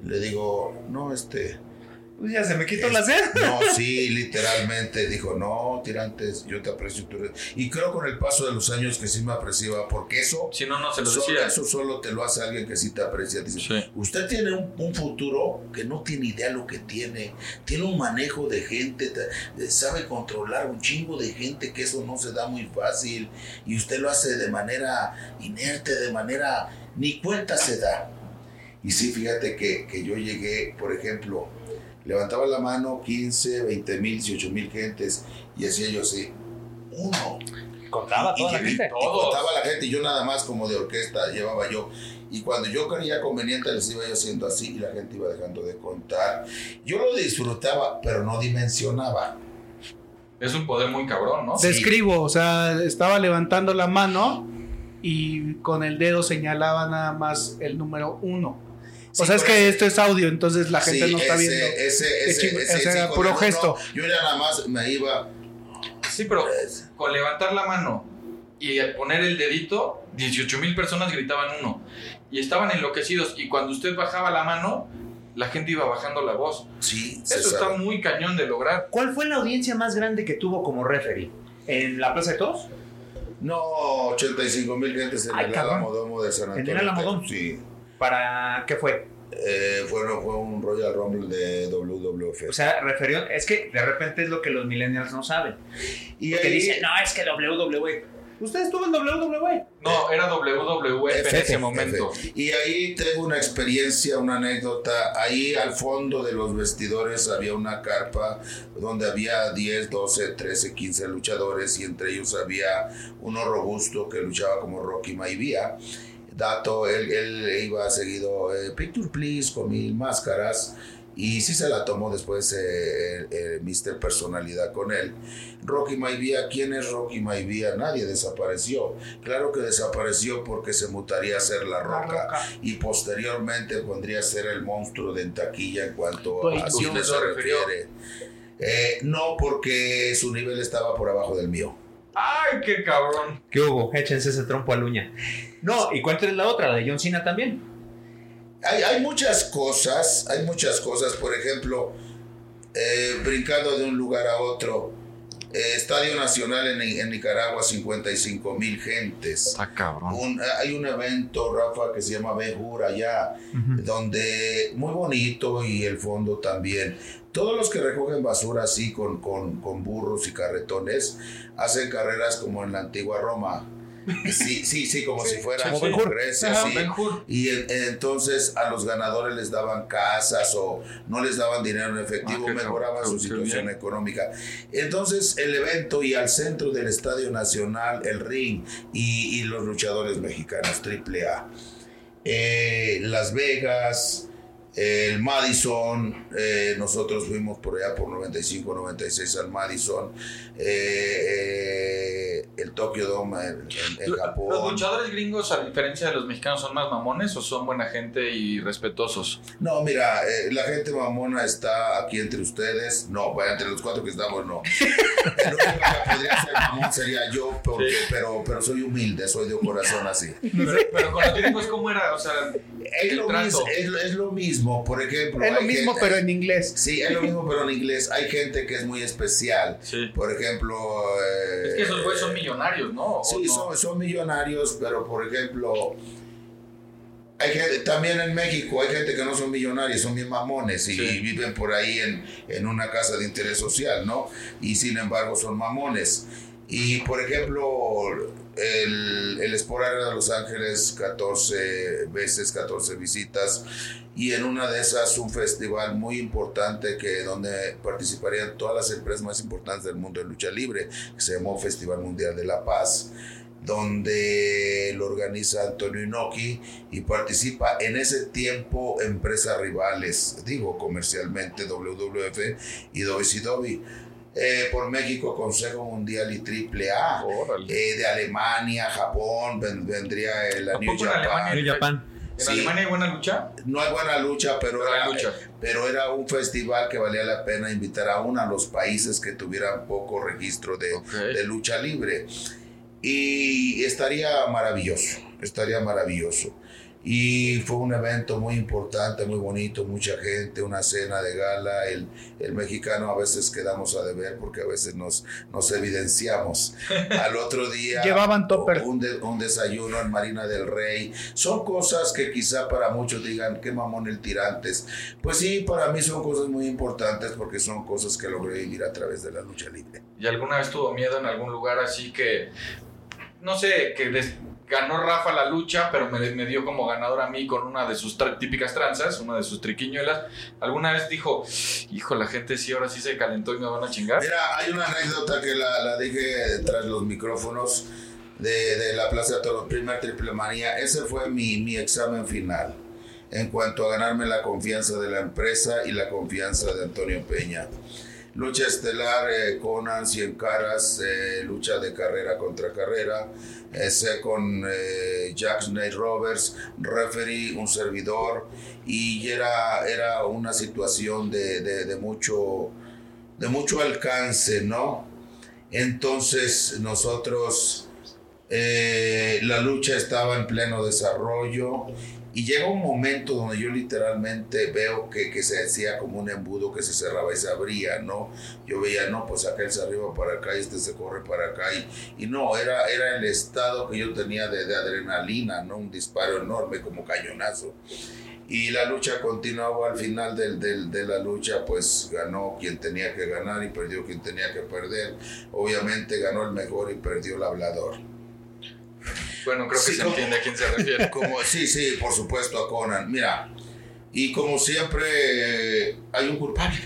Le digo, no, este, Pues ya se me quitó la sed. no, sí, literalmente dijo, no, tirantes, yo te aprecio. tú eres-". Y creo con el paso de los años que sí me apreciaba, porque eso, Si no, no se lo solo, decía. eso solo te lo hace alguien que sí te aprecia. Dice, Sí. usted tiene un, un futuro que no tiene idea lo que tiene, tiene un manejo de gente, te- sabe controlar un chingo de gente, que eso no se da muy fácil, y usted lo hace de manera inerte, de manera, ni cuenta se da. Y sí, fíjate que, que yo llegué, por ejemplo, levantaba la mano 15, 20 mil, 18 mil gentes y hacía yo así, uno. Contaba Y, toda la y- gente. y contaba la gente y yo nada más como de orquesta llevaba yo. Y cuando yo creía conveniente les iba yo haciendo así y la gente iba dejando de contar. Yo lo disfrutaba, pero no dimensionaba. Es un poder muy cabrón, ¿no? Sí. Describo, o sea, estaba levantando la mano y con el dedo señalaba nada más el número uno. Sí, o sea, es por que esto es audio, entonces la gente Sí, no está ese- viendo. Ese, puro gesto. yo ya nada más me iba. Sí, pero con levantar la mano y al poner el dedito, 18 mil personas gritaban uno. Y estaban enloquecidos. Y cuando usted bajaba la mano, la gente iba bajando la voz. Sí, Eso está muy cañón de lograr. ¿Cuál fue la audiencia más grande que tuvo como referee? ¿En la Plaza de Toros? No, 85 mil gentes en Ay, el. Álamo Domo de San ¿En el Antonio. Domo? Sí. ¿Para qué fue? Eh, fue, fue un Royal Rumble de WWF. O sea, referió, es que de repente es lo que los millennials no saben. y Que ahí- dicen, no, es que WWE. ¿Usted estuvo en WWE? No, era WWF en F, ese momento. F. Y ahí tengo una experiencia, una anécdota. Ahí al fondo de los vestidores había una carpa donde había 10, 12, 13, 15 luchadores y entre ellos había uno robusto que luchaba como Rocky Maivia. Dato, él, él iba seguido, eh, picture please, con mil máscaras. Y sí se la tomó después eh, eh, Mr. Personalidad con él. Rocky Maivia, ¿quién es Rocky Maivia? Nadie desapareció. Claro que desapareció porque se mutaría a ser La Roca, Roca. y posteriormente pondría a ser el monstruo de en taquilla en cuanto Pues, a ¿usted dónde lo se refiere. Eh, no, porque su nivel estaba por abajo del mío. ¡Ay, qué cabrón! ¿Qué hubo? Échense ese trompo a uña. No, y cuéntenles la otra, la de John Cena también. Hay, hay muchas cosas, hay muchas cosas, por ejemplo, eh, brincando de un lugar a otro, eh, Estadio Nacional en, en Nicaragua, 55 mil gentes. Está cabrón. Un- hay un evento, Rafa, que se llama Bejur allá, donde muy bonito y el fondo también. Todos los que recogen basura así con, con, con burros y carretones hacen carreras como en la antigua Roma. Sí, sí, sí, como si fuera como. Grecia, sí. Y en- entonces a los ganadores les daban casas o no les daban dinero en efectivo, Ah, mejoraban su situación bien. económica. Entonces el evento y al centro del Estadio Nacional, el ring y, y los luchadores mexicanos, triple A. Eh, Las Vegas, el Madison, eh, nosotros fuimos por allá por 95, 96 al Madison, eh, eh, el Tokyo Dome en, en- en ¿Los Japón. luchadores gringos, a diferencia de los mexicanos, son más mamones o son buena gente y respetuosos? No, mira, eh, la gente mamona está aquí entre ustedes. No, bueno, entre los cuatro que estamos, no. El único que podría ser mamón sería yo, porque, Sí. pero, pero soy humilde, soy de corazón así. Pero, pero con los gringos, ¿cómo era? O sea, Es lo, mismo, es, es lo mismo, por ejemplo. Es lo mismo, gente- pero en inglés. Sí, es lo mismo, pero en inglés. Hay gente que es muy especial. Sí. Por ejemplo. eh, Es que esos güeyes son millonarios, ¿no? ¿O Sí, no? son, son millonarios, pero por ejemplo, hay gente, también en México hay gente que no son millonarios, son bien mamones y, Sí. viven por ahí en, en una casa de interés social, ¿no? Y sin embargo son mamones. Y por ejemplo, el, el Esporara de Los Ángeles, 14 veces, 14 visitas. Y en una de esas, un festival muy importante que donde participarían todas las empresas más importantes del mundo de lucha libre, que se llamó Festival Mundial de la Paz, donde lo organiza Antonio Inoki y participa en ese tiempo empresas rivales, digo comercialmente WWF y WCW. Eh, por México, Consejo Mundial y Triple A. Eh, de Alemania, Japón, ven- vendría el ¿A New Japan. Alemania? Japan. ¿En Sí. Alemania hay buena lucha? No hay buena lucha, pero Pero hay era, lucha. pero era un festival que valía la pena invitar aún a los países que tuvieran poco registro de, de lucha libre. Y estaría maravilloso, estaría maravilloso. Y fue un evento muy importante, muy bonito, mucha gente, una cena de gala. El, el mexicano a veces quedamos a deber porque a veces nos, nos evidenciamos. Al otro día Llevaban topper. un, de- un desayuno en Marina del Rey. Son cosas que quizá para muchos digan, qué mamón el tirantes. Pues sí, para mí son cosas muy importantes porque son cosas que logré vivir a través de la lucha libre. ¿Y alguna vez tuvo miedo en algún lugar así que, no sé, que des- ganó Rafa la lucha, pero me, me dio como ganador a mí con una de sus típicas tranzas, una de sus triquiñuelas? ¿Alguna vez dijo, hijo, la gente sí, ahora sí se calentó y me van a chingar? Mira, hay una anécdota que la, la dije tras los micrófonos de, la Plaza de Toros, primer triple manía. Ese fue mi examen final en cuanto a ganarme la confianza de la empresa y la confianza de Antonio Peña. Lucha estelar, eh, Conan, 100 caras, eh, lucha de carrera contra carrera, ese con eh, Jack Snake Roberts, referee, un servidor, y era, era una situación de, de- mucho, de mucho alcance, ¿no? Entonces nosotros, la lucha estaba en pleno desarrollo y llega un momento donde yo literalmente veo que, que se hacía como un embudo que se cerraba y se abría, ¿no? Yo veía, no, pues aquel se arriba para acá y este se corre para acá y, y no, era, era el estado que yo tenía de, de adrenalina, ¿no? Un disparo enorme como cañonazo. Y la lucha continuaba al final del, del- de la lucha, pues ganó quien tenía que ganar y perdió quien tenía que perder. Obviamente ganó el mejor y perdió el hablador. Bueno, creo que Sí, se ¿cómo? entiende a quién se refiere. Como, sí, sí, por supuesto a Conan. Mira, y como siempre eh, hay un culpable.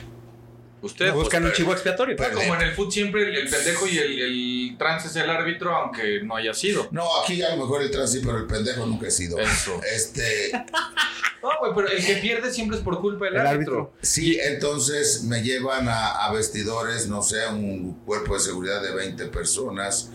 Usted, Buscan pues, un chivo expiatorio. pues, como en el fútbol siempre el, el pendejo y el, el trans es el árbitro, aunque no haya sido. No, aquí a lo mejor el trans sí, pero el pendejo nunca he sido. Eso. Este, No, güey, pero el que pierde siempre es por culpa del El árbitro. sí, entonces me llevan a, a vestidores, no sé, un cuerpo de seguridad de 20 personas.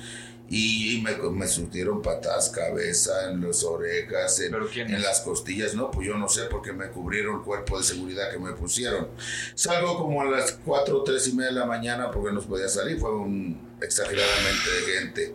Y me, me surtieron patas, cabeza, en las orejas, en, ¿Pero quién en las costillas. No, pues yo no sé porque me cubrieron el cuerpo de seguridad que me pusieron. Salgo como a las 4 o 3 y media de la mañana porque no podía salir. Fue un exageradamente de gente.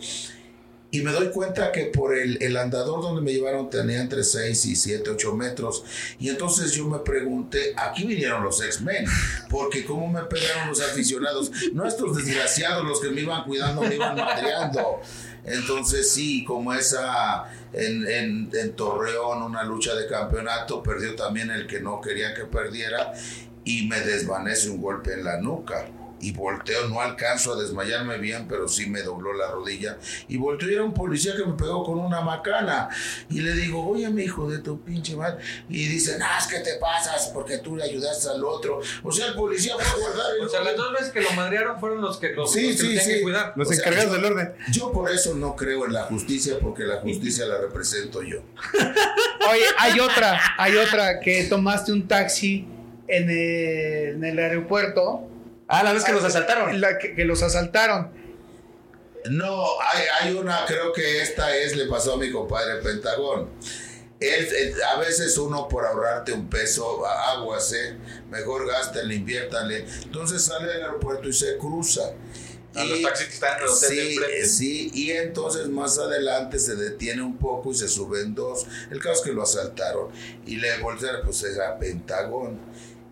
Y me doy cuenta que por el, el andador donde me llevaron tenía entre 6 y 7, 8 metros. Y entonces yo me pregunté, aquí vinieron los X-Men, porque cómo me pegaron los aficionados. No estos desgraciados, los que me iban cuidando, me iban madreando. Entonces sí, como esa en, en, en Torreón, una lucha de campeonato, perdió también el que no quería que perdiera y me desvanece un golpe en la nuca. Y volteo, no alcanzo a desmayarme bien, pero sí me dobló la rodilla. Y volteo y era un policía que me pegó con una macana. Y le digo, oye, mi hijo de tu pinche madre. Y dicen, ah, es que te pasas porque tú le ayudaste al otro. O sea, el policía fue a guardar el O sea, las dos veces que lo madrearon fueron los que, los, Sí, los que sí, sí. que cuidar. Los O sea, encargados yo- del orden. Yo por eso no creo en la justicia, porque la justicia la represento yo. Oye, hay otra, hay otra que tomaste un taxi en el, en el aeropuerto. Ah, la vez que los asaltaron. La que, que los asaltaron. No, hay, hay una, creo que esta es, le pasó a mi compadre Pentagón. Él, él- a veces uno por ahorrarte un peso, aguas, ¿eh? mejor gástenle, inviértanle. Entonces sale del aeropuerto y se cruza. A los taxis que están sí, eh, sí, y entonces más adelante se detiene un poco y se suben dos. El caso es que lo asaltaron y le voltearon, pues era Pentagón.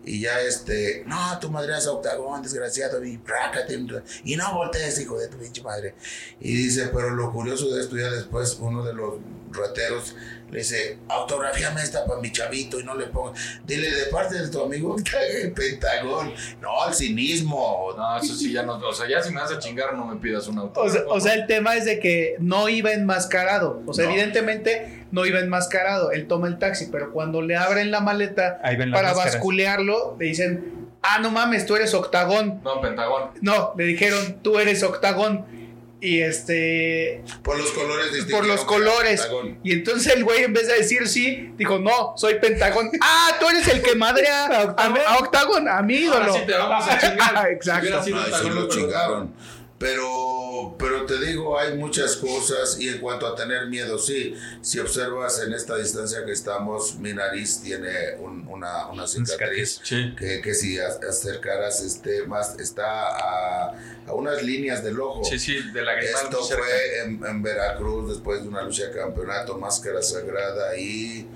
Y ya este, no, tu madre es octagón, desgraciado, y prácate, y no voltees, hijo de tu pinche madre. Y dice, pero lo curioso de esto, ya después uno de los rateros le dice, autografíame esta para mi chavito y no le ponga, dile de parte de tu amigo el Pentagón, no, el cinismo. No, eso sí, ya no. O sea, ya si me vas a chingar, no me pidas un auto. O sea, o sea, el tema es de que no iba enmascarado. O sea, No. evidentemente no iba enmascarado. Él toma el taxi, pero cuando le abren la maleta Ahí ven las para máscaras. basculearlo, le dicen, ah, no mames, tú eres octagón. No, Pentagón. No, le dijeron, tú eres octagón. Y este, Por los colores por distintivos los colores. Pentagón. Y entonces el güey, en vez de decir sí, dijo, no, soy pentagón. ah, tú eres el que madrea a, a octagón, a mi ídolo. Ahora sí te vamos a chingar. Exacto. Si Ay, Pentagón, lo lo chingaron. Pero, pero te digo, hay muchas cosas y en cuanto a tener miedo, sí, si observas en esta distancia que estamos, mi nariz tiene un- una, una cicatriz Sí. que, que si acercaras este más está a, a unas líneas del ojo. Sí, sí, de la Esto fue en, en Veracruz después de una lucha de campeonato, Máscara Sagrada y...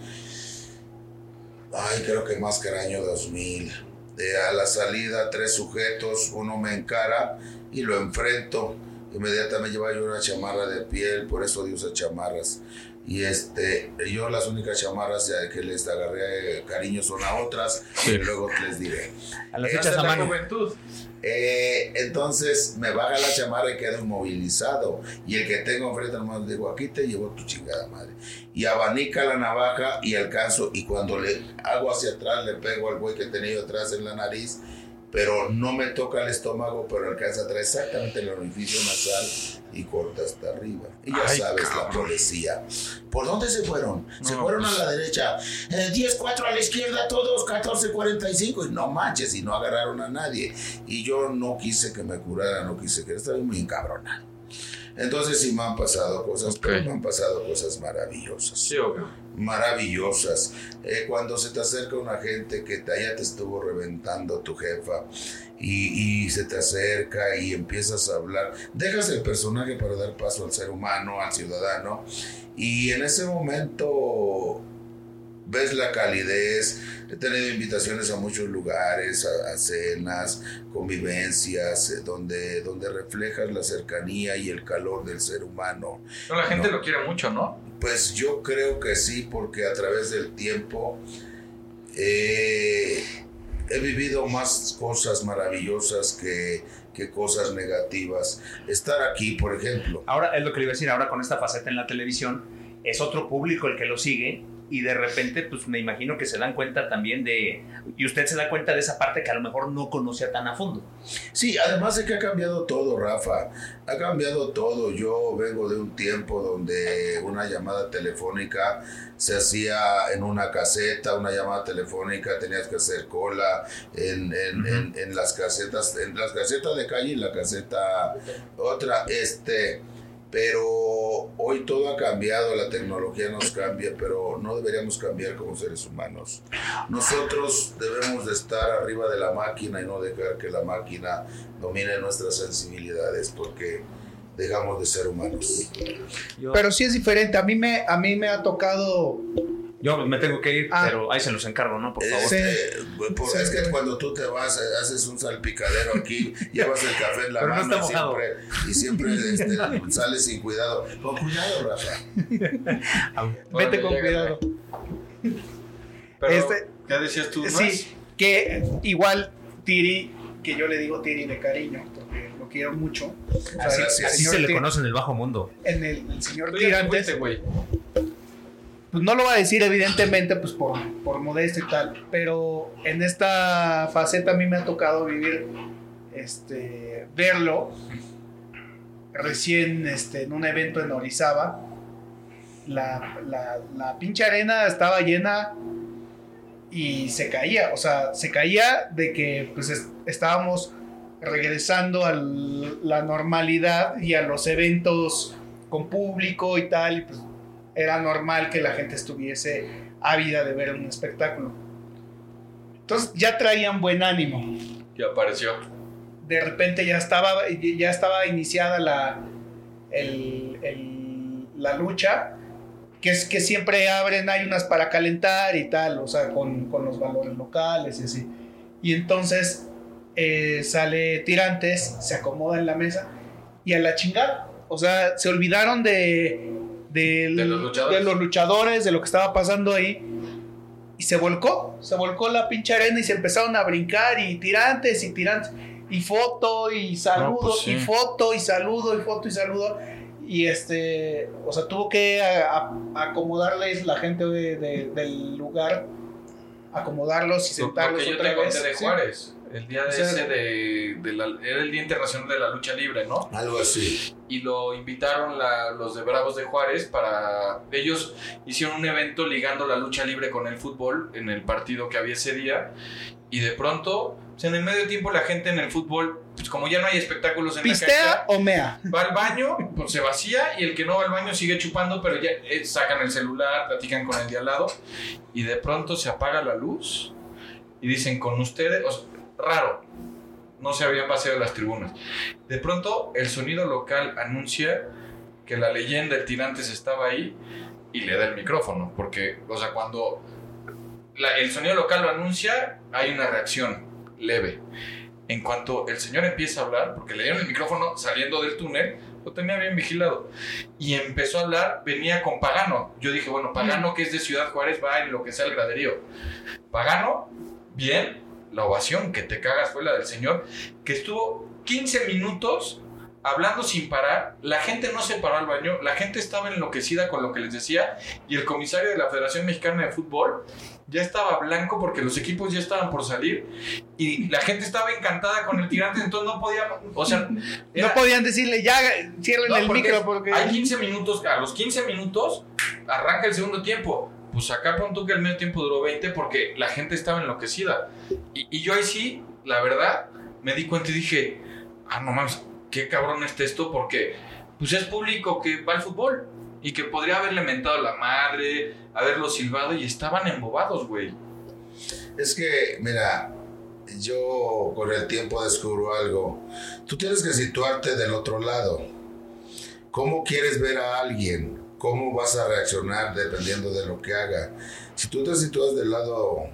Ay, creo que Máscara año 2000. De a la salida, tres sujetos, uno me encara y lo enfrento. Inmediatamente lleva yo una chamarra de piel, por eso Dios usa chamarras. Y este, yo las únicas chamarras que les agarré cariño son a otras, y luego les diré. A las es a la mano. Juventud. Eh, entonces me baja la chamarra y quedo inmovilizado. Y el que tengo enfrente le digo, aquí te llevo tu chingada madre. Y abanica la navaja y alcanzo. Y cuando le hago hacia atrás, le pego al güey que tenía yo atrás en la nariz. Pero no me toca el estómago, pero alcanza a traer exactamente el orificio nasal y corta hasta arriba. Y ya Ay, sabes, la policía. ¿Por dónde se fueron? se fueron pues- a la derecha. Eh, 10-4 a la izquierda, todos 14-45. Y no manches, y no agarraron a nadie. Y yo no quise que me curara, no quise que estaba muy encabronado. Entonces sí me han pasado cosas, pero me han pasado cosas maravillosas. Sí, obvio. Maravillosas. Eh, cuando se te acerca una gente que te, ya te estuvo reventando tu jefa y, y se te acerca y empiezas a hablar, dejas el personaje para dar paso al ser humano, al ciudadano, y en ese momento ves la calidez. He tenido invitaciones a muchos lugares, a, a cenas, convivencias, eh, donde, donde reflejas la cercanía y el calor del ser humano. No, la gente No. lo quiere mucho, ¿no? Pues yo creo que sí, porque a través del tiempo eh, he vivido más cosas maravillosas que, que cosas negativas. Estar aquí, por ejemplo, Ahora es lo que le iba a decir, ahora con esta faceta en la televisión, es otro público el que lo sigue y de repente, pues me imagino que se dan cuenta también de, y usted se da cuenta de esa parte que a lo mejor no conocía tan a fondo. Sí, además de que ha cambiado todo, Rafa. Ha cambiado todo. Yo vengo de un tiempo donde una llamada telefónica se hacía en una caseta, una llamada telefónica, tenías que hacer cola en, en- en- en las casetas, en las casetas de calle y la caseta otra, este. Pero hoy todo ha cambiado, la tecnología nos cambia, pero no deberíamos cambiar como seres humanos. Nosotros debemos de estar arriba de la máquina y no dejar que la máquina domine nuestras sensibilidades porque dejamos de ser humanos. Pero sí es diferente. A mí me, a mí me ha tocado. Yo me tengo que ir, Ah. pero ahí se los encargo, ¿no? Por favor. Este, por- Sí, es que sí. cuando tú te vas, haces un salpicadero aquí, llevas el café en la Pero no mano está y mojado. siempre, y siempre este, sales sin cuidado. Con cuidado, Rafa. Vete con cuidado. Pero, Este- ¿qué decías tú? Sí, que igual Tiri, que yo le digo Tiri de cariño, porque lo quiero mucho. O sea, Así- el así se le conoce en el bajo mundo. En el, el señor ya Tirantes, fuiste, güey. Pues no lo va a decir evidentemente, pues por, por modesto y tal, pero en esta faceta a mí me ha tocado vivir, este, verlo recién este, en un evento en Orizaba. La, la, la pinche arena estaba llena y se caía, o sea, se caía de que pues es- estábamos regresando a la normalidad y a los eventos con público y tal, y pues era normal que la gente estuviese ávida de ver un espectáculo. Entonces ya traían buen ánimo. Y apareció. De repente ya estaba, ya estaba iniciada la, el- el- la lucha, que es que siempre abren, hay unas para calentar y tal, o sea, con, con los valores locales y así. Y entonces eh, sale Tirantes, se acomoda en la mesa y a la chingada. O sea, se olvidaron de, del- De los luchadores. de los luchadores, de lo que estaba pasando ahí. Y se volcó, se volcó la pinche arena y se empezaron a brincar y tirantes y tirantes. Y foto y saludo, No, pues sí. y foto y saludo y foto y saludo. Y este, o sea, tuvo que a- a- acomodarles la gente de- de- del lugar, acomodarlos y Lo, lo sentarlos que yo otra te vez. conté de Sí. El día de O sea, ese de, de la- era el Día Internacional de la Lucha Libre, ¿no? Algo así. y lo invitaron la- los de Bravos de Juárez para... Ellos hicieron un evento ligando la lucha libre con el fútbol en el partido que había ese día y de pronto, pues, en el medio tiempo la gente en el fútbol, pues como ya no hay espectáculos en la ¿Pistea cancha, o mea? va al baño, pues se vacía y el que no va al baño sigue chupando, pero ya eh, sacan el celular, platican con el de al lado y de pronto se apaga la luz y dicen con ustedes, o sea, raro, no se habían vaciado las tribunas. De pronto el sonido local anuncia que la leyenda, el Tirantes estaba ahí y le da el micrófono, porque, o sea, cuando el sonido local lo anuncia, hay una reacción leve. En cuanto el señor empieza a hablar, porque le dieron el micrófono saliendo del túnel, lo tenía bien vigilado. Y empezó a hablar, venía con Pagano. Yo dije, bueno, Pagano que es de Ciudad Juárez va en lo que sea el graderío. Pagano, bien, la ovación que te cagas fue la del señor, que estuvo 15 minutos hablando sin parar. La gente no se paró al baño, la gente estaba enloquecida con lo que les decía. Y el comisario de la Federación Mexicana de Fútbol ya estaba blanco porque los equipos ya estaban por salir. Y la gente estaba encantada con el tirante, entonces no podía. O sea, era- No podían decirle, ya, cierren no, el porque micro porque... Hay 15 minutos, a los 15 minutos arranca el segundo tiempo. Pues acá pronto que el medio tiempo duró 20 porque la gente estaba enloquecida. Y, y yo ahí sí, la verdad, me di cuenta y dije, ah, no mames, qué cabrón está esto porque pues es público que va al fútbol y que podría haberle mentado la madre, haberlo silbado y estaban embobados, güey. Es que, mira, yo con el tiempo descubro algo. Tú tienes que situarte del otro lado. ¿Cómo quieres ver a alguien? ¿Cómo vas a reaccionar dependiendo de lo que haga? Si tú te sitúas del lado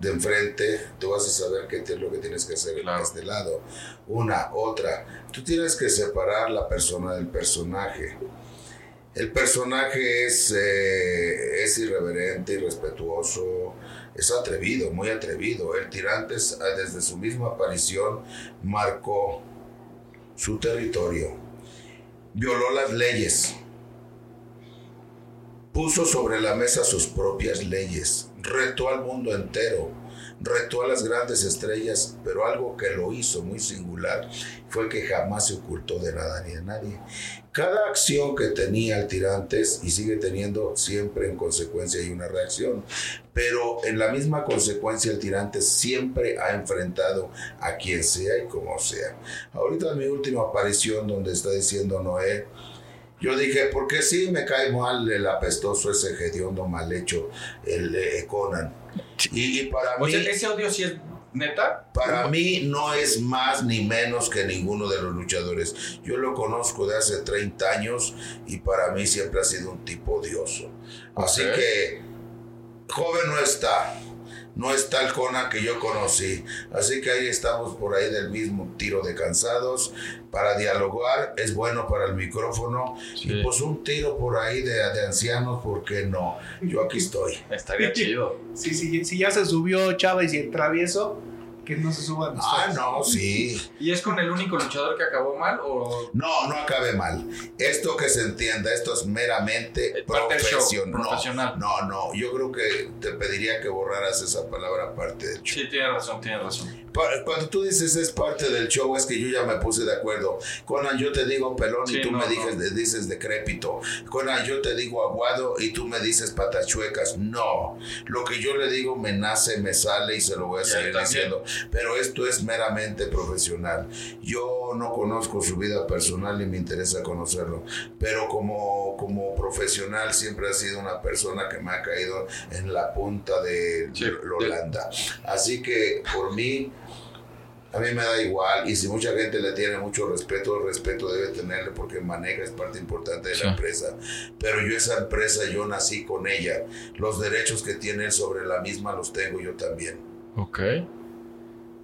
de enfrente, tú vas a saber qué es lo que tienes que hacer Claro. en este lado. Una, otra. Tú tienes que separar la persona del personaje. El personaje es, eh, es irreverente, irrespetuoso, es atrevido, muy atrevido. El Tirantes, ah, desde su misma aparición, marcó su territorio, violó las leyes, puso sobre la mesa sus propias leyes, retó al mundo entero, retó a las grandes estrellas, pero algo que lo hizo muy singular fue que jamás se ocultó de nada nadie. Cada acción que tenía el Tirantes y sigue teniendo siempre en consecuencia hay una reacción, pero en la misma consecuencia el Tirantes siempre ha enfrentado a quien sea y como sea. Ahorita en mi última aparición donde está diciendo Noé, yo dije, porque sí me cae mal el apestoso ese hediondo mal hecho, el eh, Conan. Y, y para O mí... sea, ese odio sí es neta. Para mí no es más ni menos que ninguno de los luchadores. Yo lo conozco de hace 30 años y para mí siempre ha sido un tipo odioso. Así que joven no está. No está el Conan que yo conocí. Así que ahí estamos por ahí del mismo tiro de cansados. Para dialogar es bueno para el micrófono. Sí. Y pues un tiro por ahí de, de ancianos, ¿por qué no? Yo aquí estoy. Estaría chido. Sí, sí, si ya se subió Chávez y el travieso, que no se suban Ah, no, sí. ¿Y es con el único luchador que acabó mal o No, no acabe mal. Esto que se entienda, esto es meramente Eh, profesional. profesional. No, no, yo creo que te pediría que borraras esa palabra parte del show. Sí, tiene razón, tiene razón. Cuando tú dices es parte del show, es que yo ya me puse de acuerdo. Conan, yo te digo pelón Sí, y tú no, me no. dices, dices decrépito. Conan, yo te digo aguado y tú me dices patas chuecas. No, lo que yo le digo me nace, me sale y se lo voy a seguir diciendo. Pero esto es meramente profesional. Yo no conozco su vida personal y me interesa conocerlo. Pero como, como profesional siempre ha sido una persona que me ha caído en la punta de Sí, Holanda. Así que por mí a mí me da igual y si mucha gente le tiene mucho respeto, el respeto debe tenerle porque maneja es parte importante de Sí. la empresa. Pero yo esa empresa, yo nací con ella. Los derechos que tiene sobre la misma los tengo yo también. Ok.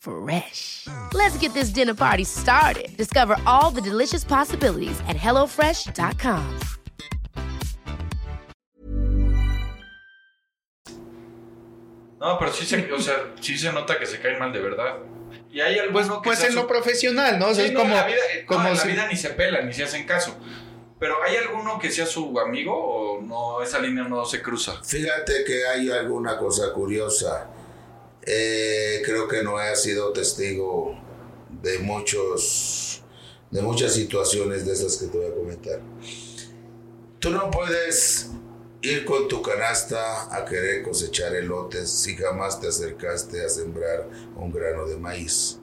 Fresh. Let's get this dinner party started. Discover all the delicious possibilities at hellofresh.com. No, pero sí se, o sea, sí se nota que se caen mal de verdad. Y hay Pues, pues en su- lo profesional, ¿no? O sea, Sí, es no, como, en la vida, eh, no, como en la vida ni se pelan, ni se hacen caso. Pero ¿hay alguno que sea su amigo o no? Esa línea no se cruza. Fíjate que hay alguna cosa curiosa. Eh, creo que Noé ha sido testigo de muchos, de muchas situaciones de esas que te voy a comentar. Tú no puedes ir con tu canasta a querer cosechar elotes si jamás te acercaste a sembrar un grano de maíz.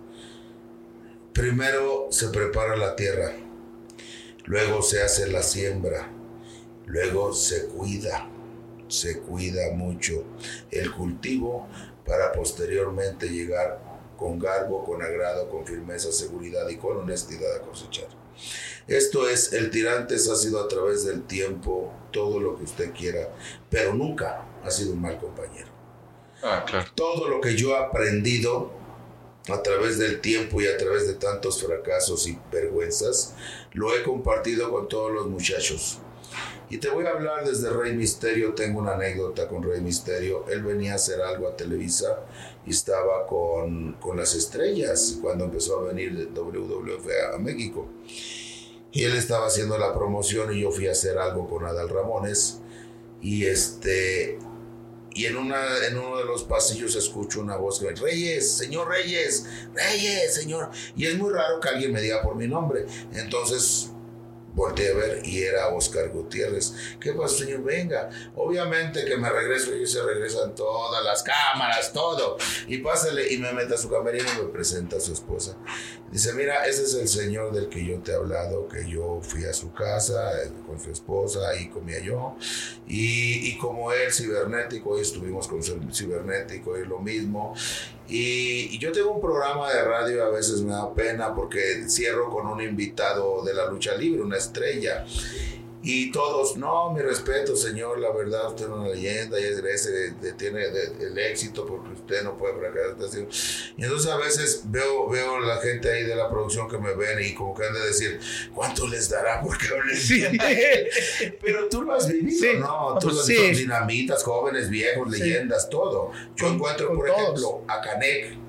Primero se prepara la tierra, luego se hace la siembra, luego se cuida, se cuida mucho el cultivo para posteriormente llegar con garbo, con agrado, con firmeza, seguridad y con honestidad a cosechar. Esto es, el tirantes ha sido a través del tiempo todo lo que usted quiera, pero nunca ha sido un mal compañero. Ah, claro. Todo lo que yo he aprendido a través del tiempo y a través de tantos fracasos y vergüenzas, lo he compartido con todos los muchachos. Y te voy a hablar desde Rey Misterio, tengo una anécdota con Rey Misterio. Él venía a hacer algo a Televisa y estaba con, con las estrellas cuando empezó a venir de WWF a México. Y él estaba haciendo la promoción y yo fui a hacer algo con Adal Ramones. Y este, y en, una, en uno de los pasillos escucho una voz que me dice, Reyes, señor Reyes, Reyes, señor. Y es muy raro que alguien me diga por mi nombre. Entonces volteé a ver y era Oscar Gutiérrez. ¿Qué pasa, señor? Venga. Obviamente que me regreso y se regresan todas las cámaras, todo. Y pásale y me mete a su camerino y me presenta a su esposa. Dice, mira, ese es el señor del que yo te he hablado, que yo fui a su casa eh, con su esposa, ahí comía yo. Y, y como él, cibernético, hoy estuvimos con su cibernético y lo mismo. Y, yo tengo un programa de radio, a veces me da pena porque cierro con un invitado de la lucha libre, una estrella. Y todos, no, mi respeto, señor, la verdad, usted es una leyenda y es ese, de- tiene el éxito porque usted no puede fracasar. Y entonces a veces veo, veo la gente ahí de la producción que me ven y como que han de decir, ¿cuánto les dará porque hablen él?" Pero tú lo has vivido, Sí. ¿no? Tú Pues lo has sí. visto, dinamitas, jóvenes, viejos, Sí. leyendas, todo. Yo encuentro, por todos. ejemplo, a Canek.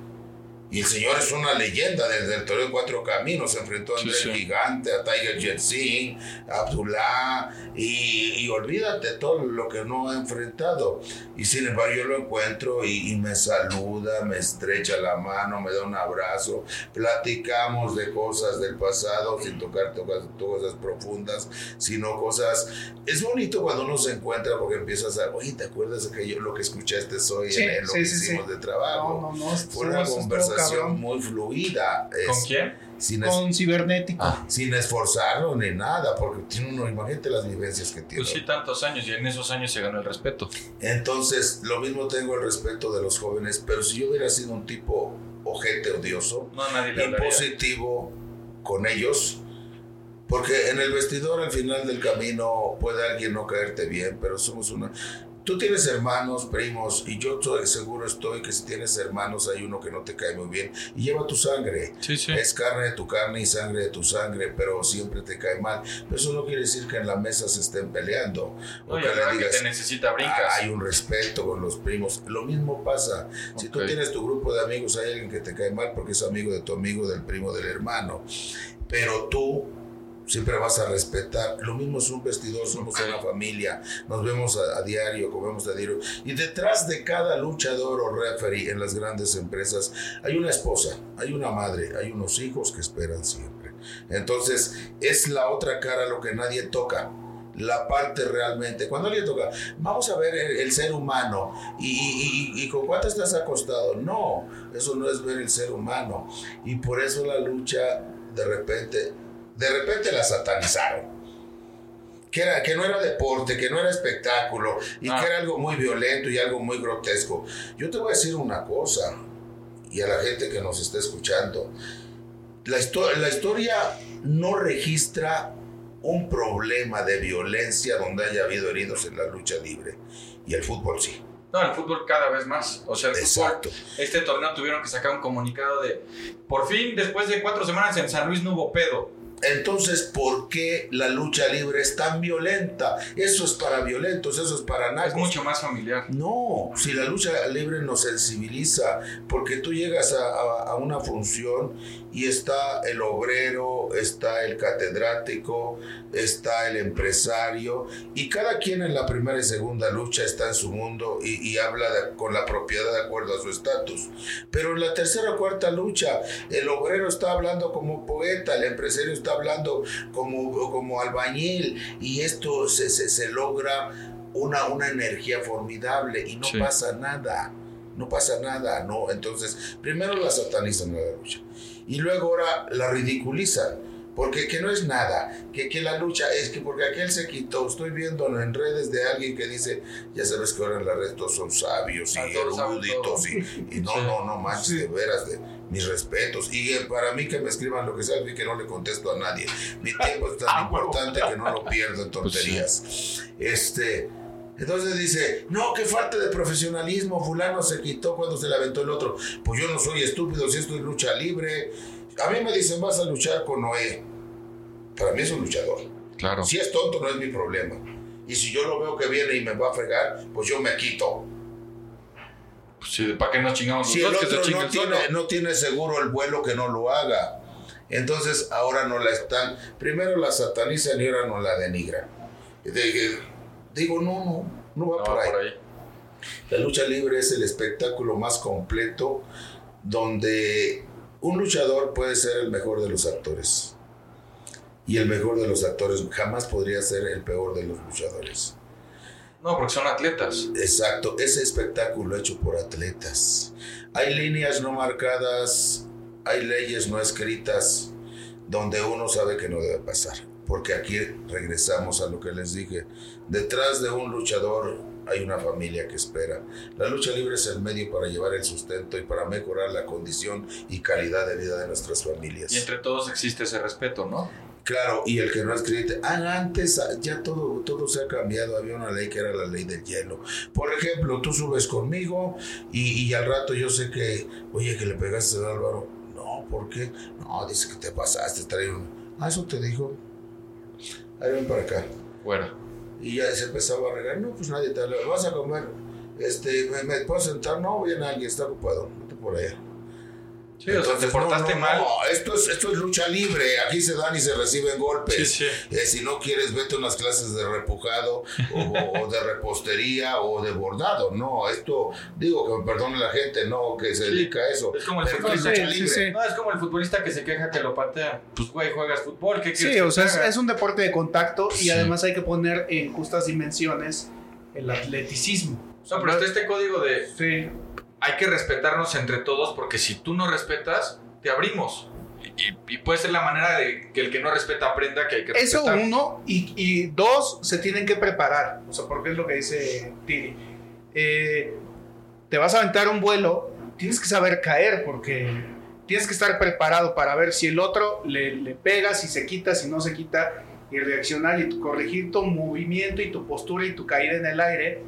Y el señor es una leyenda desde el Toreo de Cuatro Caminos. Se enfrentó a Sí, André sí. Gigante, a Tiger Jetsin, a Abdullah. Y, y olvídate todo lo que no ha enfrentado. Y sin embargo, yo lo encuentro y, y me saluda, me estrecha la mano, me da un abrazo. Platicamos de cosas del pasado sin tocar cosas profundas, sino cosas. Es bonito cuando uno se encuentra porque empiezas a. Oye, ¿te acuerdas de que yo lo que escuchaste hoy Sí, en, lo que hicimos de trabajo? No, no, no. Fue una estuvo conversación cabrón. muy fluida. ¿Con quién? Sin, es- Con cibernético. ah, sin esforzarlo ni nada, porque tiene uno, imagínate las vivencias que tiene. Pues sí, tantos años y en esos años se ganó el respeto. Entonces, lo mismo tengo el respeto de los jóvenes, pero si yo hubiera sido un tipo ojete odioso, No, nadie impositivo con ellos, porque en el vestidor al final del camino puede alguien no caerte bien, pero somos una... Tú tienes hermanos, primos, y yo estoy- seguro estoy que si tienes hermanos hay uno que no te cae muy bien y lleva tu sangre. Sí, sí. Es carne de tu carne y sangre de tu sangre, pero siempre te cae mal. Pero eso no quiere decir que en la mesa se estén peleando. Hora que te necesita brincas. "Ah, hay un respeto con los primos. Lo mismo pasa. Si tú tienes tu grupo de amigos, hay alguien que te cae mal porque es amigo de tu amigo, del primo, del hermano. Pero tú siempre vas a respetar. Lo mismo es un vestidor, somos una familia, nos vemos a, a diario, comemos a diario. Y detrás de cada luchador o referee en las grandes empresas hay una esposa, hay una madre, hay unos hijos que esperan siempre. Entonces, es la otra cara lo que nadie toca. La parte realmente, cuando alguien toca, vamos a ver el, el ser humano y, y- y- y con cuánto estás acostado. No, eso no es ver el ser humano. Y por eso la lucha de repente, de repente la satanizaron. Que, era, que no era deporte, que no era espectáculo y Ah. que era algo muy violento y algo muy grotesco. Yo te voy a decir una cosa, y a la gente que nos está escuchando, la, histo- la historia no registra un problema de violencia donde haya habido heridos en la lucha libre, y el fútbol sí. No, el fútbol cada vez más. O sea, el Exacto. fútbol, este torneo tuvieron que sacar un comunicado de, por fin, después de cuatro semanas en San Luis no hubo pedo. Entonces, ¿por qué la lucha libre es tan violenta? Eso es para violentos, eso es para nada. Es mucho más familiar. No, si la lucha libre nos sensibiliza, porque tú llegas a, a- a una función y está el obrero, está el catedrático, está el empresario, y cada quien en la primera y segunda lucha está en su mundo y, y habla de- con la propiedad de acuerdo a su estatus. Pero en la tercera o cuarta lucha, el obrero está hablando como poeta, el empresario está hablando como, como albañil, y esto se, se- se logra una, una energía formidable y no Sí. pasa nada. No pasa nada, ¿no? Entonces, primero la satanizan a la lucha y luego ahora la ridiculizan. Porque que no es nada, que, que la lucha es que porque aquel se quitó, estoy viendo en redes de alguien que dice, ya sabes que ahora en las redes todos son sabios y Ah, eruditos y, y no, no, no manches, de veras, de, mis respetos. Y eh, para mí que me escriban lo que sea, que no le contesto a nadie. Mi tiempo es tan importante que no lo pierdo en tonterías. Este, entonces dice, no, qué falta de profesionalismo, fulano se quitó cuando se le aventó el otro. Pues yo no soy estúpido, si esto es lucha libre. A mí me dicen, vas a luchar con Noé. Para mí es un luchador. Claro. Si es tonto, no es mi problema. Y si yo lo veo que viene y me va a fregar, pues yo me quito. Pues sí, ¿para qué nos chingamos Si el nosotros? Que se otro no tiene, no tiene seguro el vuelo, que no lo haga. Entonces ahora no la están, primero la satanizan y ahora no la denigran. Digo, no, no, no va No, por, ahí. por ahí. La lucha libre es el espectáculo más completo donde un luchador puede ser el mejor de los actores. Y el mejor de los actores jamás podría ser el peor de los luchadores. No, porque son atletas. Exacto, ese espectáculo hecho por atletas. Hay líneas no marcadas, hay leyes no escritas donde uno sabe que no debe pasar. Porque aquí regresamos a lo que les dije. Detrás de un luchador hay una familia que espera. La lucha libre es el medio para llevar el sustento y para mejorar la condición y calidad de vida de nuestras familias. Y entre todos existe ese respeto, ¿no? Claro, y el que no es creyente, ah, antes ah, ya todo, todo se ha cambiado, había una ley que era la ley del hielo. Por ejemplo, tú subes conmigo y, y al rato yo sé que, oye, que le pegaste a Álvaro. No, ¿por qué? No, dice que te pasaste, trae. Ah, eso te dijo. Ahí ven para acá. Fuera. Y ya se empezaba a regar, no, pues nadie te habla, vas a comer, este, ¿me, me puedo sentar? No, viene alguien, está ocupado, vete por allá. Sí, o sea, te portaste no, no, mal. No, esto es, esto es lucha libre. Aquí se dan y se reciben golpes. Sí, sí. Eh, si no quieres, vete a unas clases de repujado o, o de repostería o de bordado. No, esto, digo que me perdone la gente, no, que se Sí. dedica a eso. Es como el Pero futbolista. es lucha Sí, libre. sí, sí. No, es como el futbolista que se queja que lo patean. Pues, güey, juegas fútbol. ¿Qué quieres Sí, que o sea, es, es un deporte de contacto y Sí. además hay que poner en justas dimensiones el atleticismo. No, pero está este código de Sí, hay que respetarnos entre todos porque si tú no respetas, te abrimos. Y, y- y puede ser la manera de que el que no respeta aprenda que hay que Eso respetar. uno, y, y dos, se tienen que preparar. O sea, porque es lo que dice Tiri. Eh, te vas a aventar un vuelo, tienes que saber caer porque tienes que estar preparado para ver si el otro le, le pega, si se quita, si no se quita, y reaccionar y corregir tu movimiento y tu postura y tu caída en el aire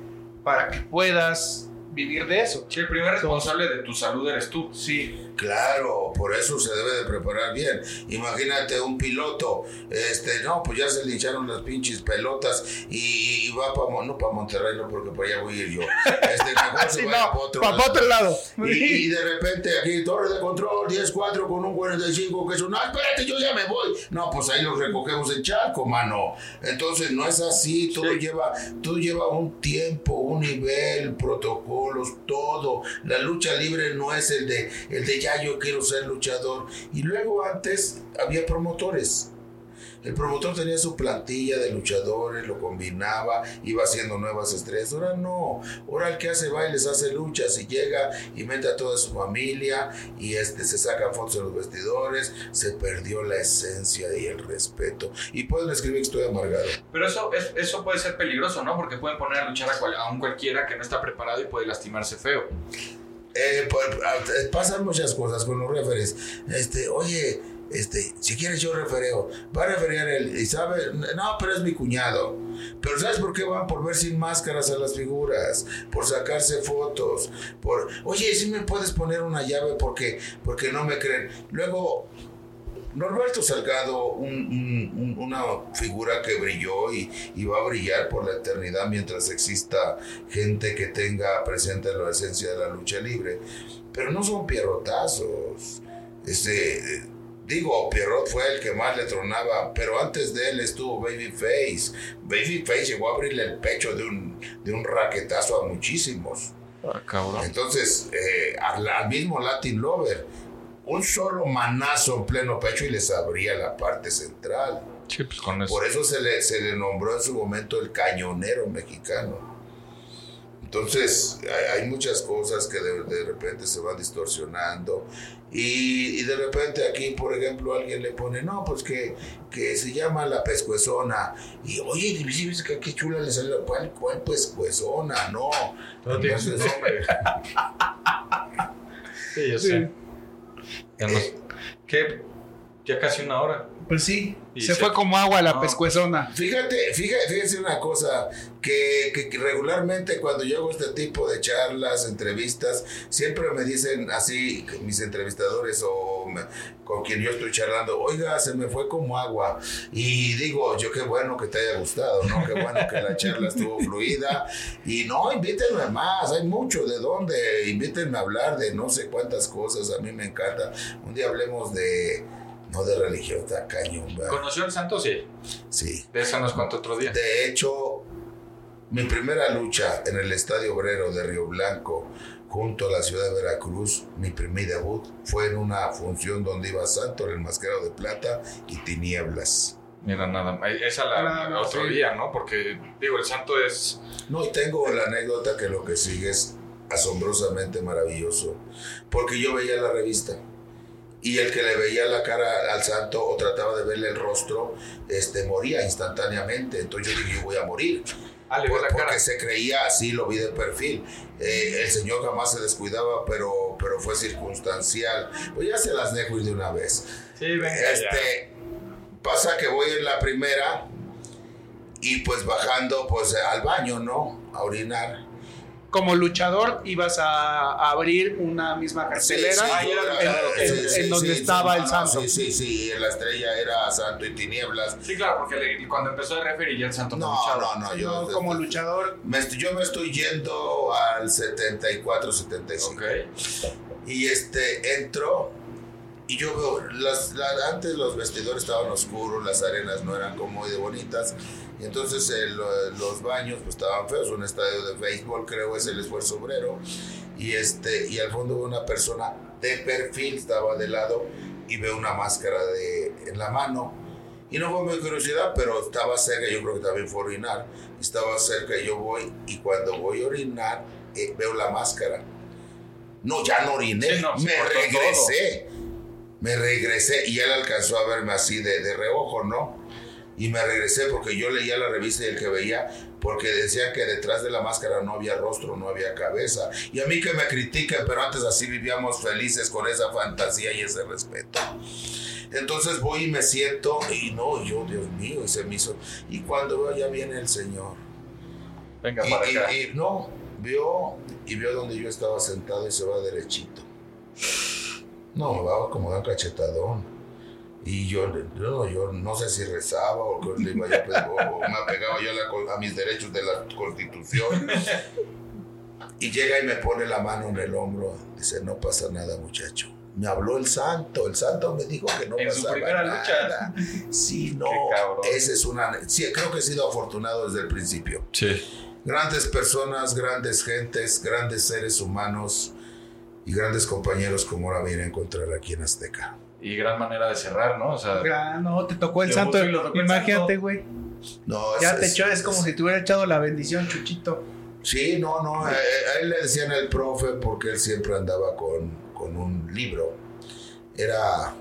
para que puedas vivir de eso. Sí, el primer responsable de tu salud eres tú. Sí, Claro, por eso se debe de preparar bien. Imagínate un piloto, este, no, pues ya se le echaron las pinches pelotas y, y va para, no para Monterrey, no, porque para allá voy a ir yo. Este, mejor se Sí, vaya no, pa' otro pa' lado. otro lado. Y, y de repente aquí, torre de control, 10-4 con un 45 que es un, no, espérate, yo ya me voy. No, pues ahí los recogemos en charco, mano. Entonces no es así, todo lleva, todo lleva un tiempo, un nivel, protocolos, todo. La lucha libre no es el de, el de ya yo quiero ser luchador. Y luego antes había promotores. El promotor tenía su plantilla de luchadores, lo combinaba, iba haciendo nuevas estrellas. Ahora no, ahora el que hace bailes hace luchas y llega y mete a toda su familia y este, se sacan fotos en los vestidores. Se perdió la esencia y el respeto. Y pueden escribir que estoy amargado. Pero eso, es- eso puede ser peligroso, ¿no? Porque pueden poner a luchar a un cualquiera que no está preparado y puede lastimarse feo. Eh, pues, pasan muchas cosas con los referees. Este, oye, este, si quieres yo refereo, va a referear él y no, pero es mi cuñado. Pero ¿sabes por qué van? Por ver sin máscaras a las figuras, por sacarse fotos, por, oye, si me puedes poner una llave porque, porque no me creen. Luego, Norberto Salgado, un- un- un- una figura que brilló y, y va a brillar por la eternidad mientras exista gente que tenga presente la esencia de la lucha libre. Pero no son pierrotazos. Este, digo, Pierrot fue el que más le tronaba, pero antes de él estuvo Babyface. Babyface llegó a abrirle el pecho de un, de un raquetazo a muchísimos. Ah. Entonces, eh, al, al mismo Latin Lover, un solo manazo en pleno pecho y les abría la parte central. Sí, pues con eso. Por eso se le, se le nombró en su momento el cañonero mexicano. Entonces, hay, hay muchas cosas que de, de repente se van distorsionando. Y, y de repente aquí, por ejemplo, alguien le pone, no, pues que, que se llama la pescuezona. Y oye, ¿sí ves que qué chula le salió? ¿Cuál, cuál pescuezona? No. Su Entonces, nombre. Sí, yo sé. Ya nos- ¿Qué? Ya casi una hora. Pues sí, Y se se- fue como agua la No. pescuezona. Fíjate, fíjate, fíjense una cosa, que, que- que regularmente cuando yo hago este tipo de charlas, entrevistas, siempre me dicen así, mis entrevistadores o me- con quien yo estoy charlando, oiga, se me fue como agua. Y digo, yo qué bueno que te haya gustado, ¿no? Qué bueno que la charla estuvo fluida. Y no, invítenme más, hay mucho de dónde, invítenme a hablar de no sé cuántas cosas, a mí me encanta. Un día hablemos de, no de religión, está cañón, ¿verdad? ¿Conoció al santo? Sí. Sí. De eso nos contó otro día. De hecho, mi primera lucha en el Estadio Obrero de Río Blanco, junto a la ciudad de Veracruz, mi primer debut fue en una función donde iba Santo, el mascarado de plata y tinieblas. Mira, nada más. Esa la, otro sí. día, ¿no? Porque, digo, el santo es. No, y tengo la anécdota que lo que sigue es asombrosamente maravilloso, porque yo veía la revista. Y el que le veía la cara al santo o trataba de verle el rostro, este, moría instantáneamente. Entonces yo dije, yo voy a morir. Ah, Por- la porque cara. se creía así, lo vi de perfil. Eh, el señor jamás se descuidaba, pero, pero fue circunstancial. Pues ya se las dejo ir de una vez. Sí, venga. ya. Este, pasa que voy en la primera y pues bajando pues al baño, ¿no? A orinar. Como luchador ibas a, a abrir una misma cartelera en, era- en- sí, en sí, donde sí, estaba sí, el no, santo. Sí, sí, sí, la estrella era Santo y Tinieblas. Sí, claro, porque le- cuando empezó el referee ya el santo no, No, luchaba. no, no, yo No, como luchador, me estoy- yo me estoy yendo al 74, 75. Ok. Y este, entro y yo veo, las, la- antes los vestidores estaban oscuros, las arenas no eran como muy de bonitas. Y entonces el, eh, los baños pues estaban feos, un estadio de béisbol creo es el esfuerzo obrero. Y, este, y al fondo una persona de perfil, estaba de lado y veo una máscara de, en la mano. Y no fue mi curiosidad, pero estaba cerca, yo creo que también fue a orinar. Estaba cerca y yo voy, y cuando voy a orinar, eh, veo la máscara. No, ya no oriné, Sí, no, se me regresé. Me regresé y él alcanzó a verme así de, de reojo, ¿no? Y me regresé porque yo leía la revista y el que veía, porque decía que detrás de la máscara no había rostro, no había cabeza. Y a mí que me critiquen, pero antes así vivíamos felices con esa fantasía y ese respeto. Entonces voy y me siento y no, yo, Dios mío, y se me hizo. Y cuando veo, ya viene el Señor. Venga, Y, para y- acá. y no, vio y vio donde yo estaba sentado y se va derechito. No, me va como un cachetadón. Y yo, no, yo no sé si rezaba o, que le iba yo a pedir- o- o me apegaba yo a, la a mis derechos de la constitución. Y llega y me pone la mano en el hombro. Dice, no pasa nada, muchacho. Me habló el santo. El santo me dijo que no En su pasaba primera lucha. nada. Sí, no. Esa es una. Sí, creo que he sido afortunado desde el principio. Sí. Grandes personas, grandes gentes, grandes seres humanos y grandes compañeros como ahora viene a encontrar aquí en Azteca. Y gran manera de cerrar, ¿no? O sea, Ah, no, te tocó el santo. tocó Imagínate, güey. No, Ya es- te es- echó, es como si te hubiera echado la bendición, Chuchito. Sí, no, no. eh, A él le decían el profe porque él siempre andaba con, con un libro. Era,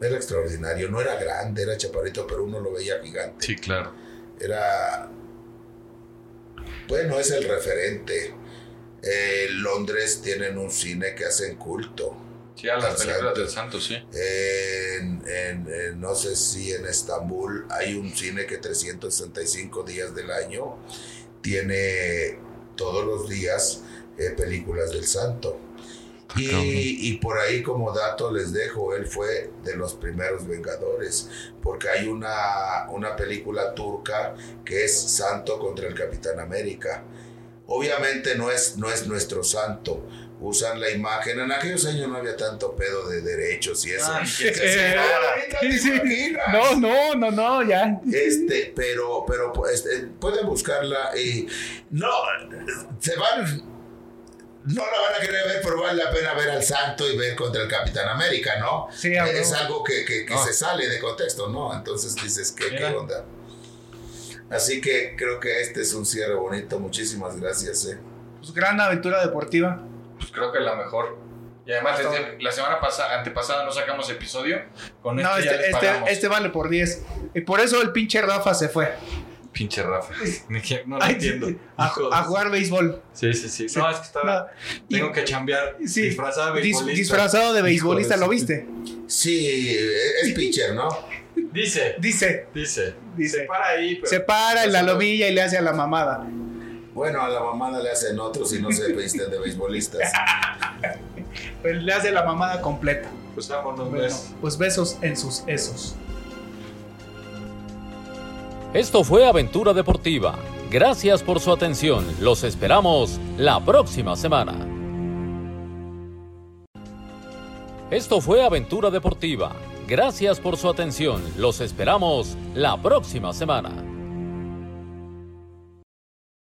era extraordinario. No era grande, era chaparrito, pero uno lo veía gigante. sí, claro. Era. Bueno, es el referente. Eh, Londres tienen un cine que hacen culto. Sí, a las películas del santo, sí. En, en- en- no sé si en Estambul hay un cine que 365 días del año tiene todos los días eh, películas del santo. Y, y por ahí como dato les dejo, él fue de los primeros Vengadores, porque hay una, una película turca que es Santo contra el Capitán América. Obviamente no es, no es nuestro santo, usan la imagen. En aquellos años no había tanto pedo de derechos y eso. Imaginas. No, no, no, no, ya. Este, pero, pero eh, pueden buscarla y no, se van, no la van a querer ver, pero vale la pena ver al Santo y ver contra el Capitán América, ¿no? Sí, a es algo que, que- que Ah. se sale de contexto, ¿no? Entonces dices, ¿qué, qué onda? Así que creo que este es un cierre bonito. Muchísimas gracias, eh. Pues gran aventura deportiva. Pues creo que la mejor. Y además, desde la semana pasada, antepasada no sacamos episodio. Con No, este, ya este, les este, pagamos. este vale por 10. Y por eso el pinche Rafa se fue. Pinche Rafa. No lo Ay, entiendo. A, jugar béisbol. Sí, sí, sí. No, es que estaba. No, y- Tengo que chambear. Sí, disfrazado de beisbolista. disfrazado de beisbolista, ¿lo viste? Sí, es pitcher, ¿no? Dice, Dice, dice. Dice. Se para ahí. Pero se para en la lomilla y le hace a la mamada. Bueno, a la mamada le hacen otros y no se visten de beisbolistas. Pues le hace la mamada completa. Pues vámonos, Bueno, ves. pues besos en sus esos. Esto fue Aventura Deportiva. Gracias por su atención. Los esperamos la próxima semana. Esto fue Aventura Deportiva. Gracias por su atención. Los esperamos la próxima semana.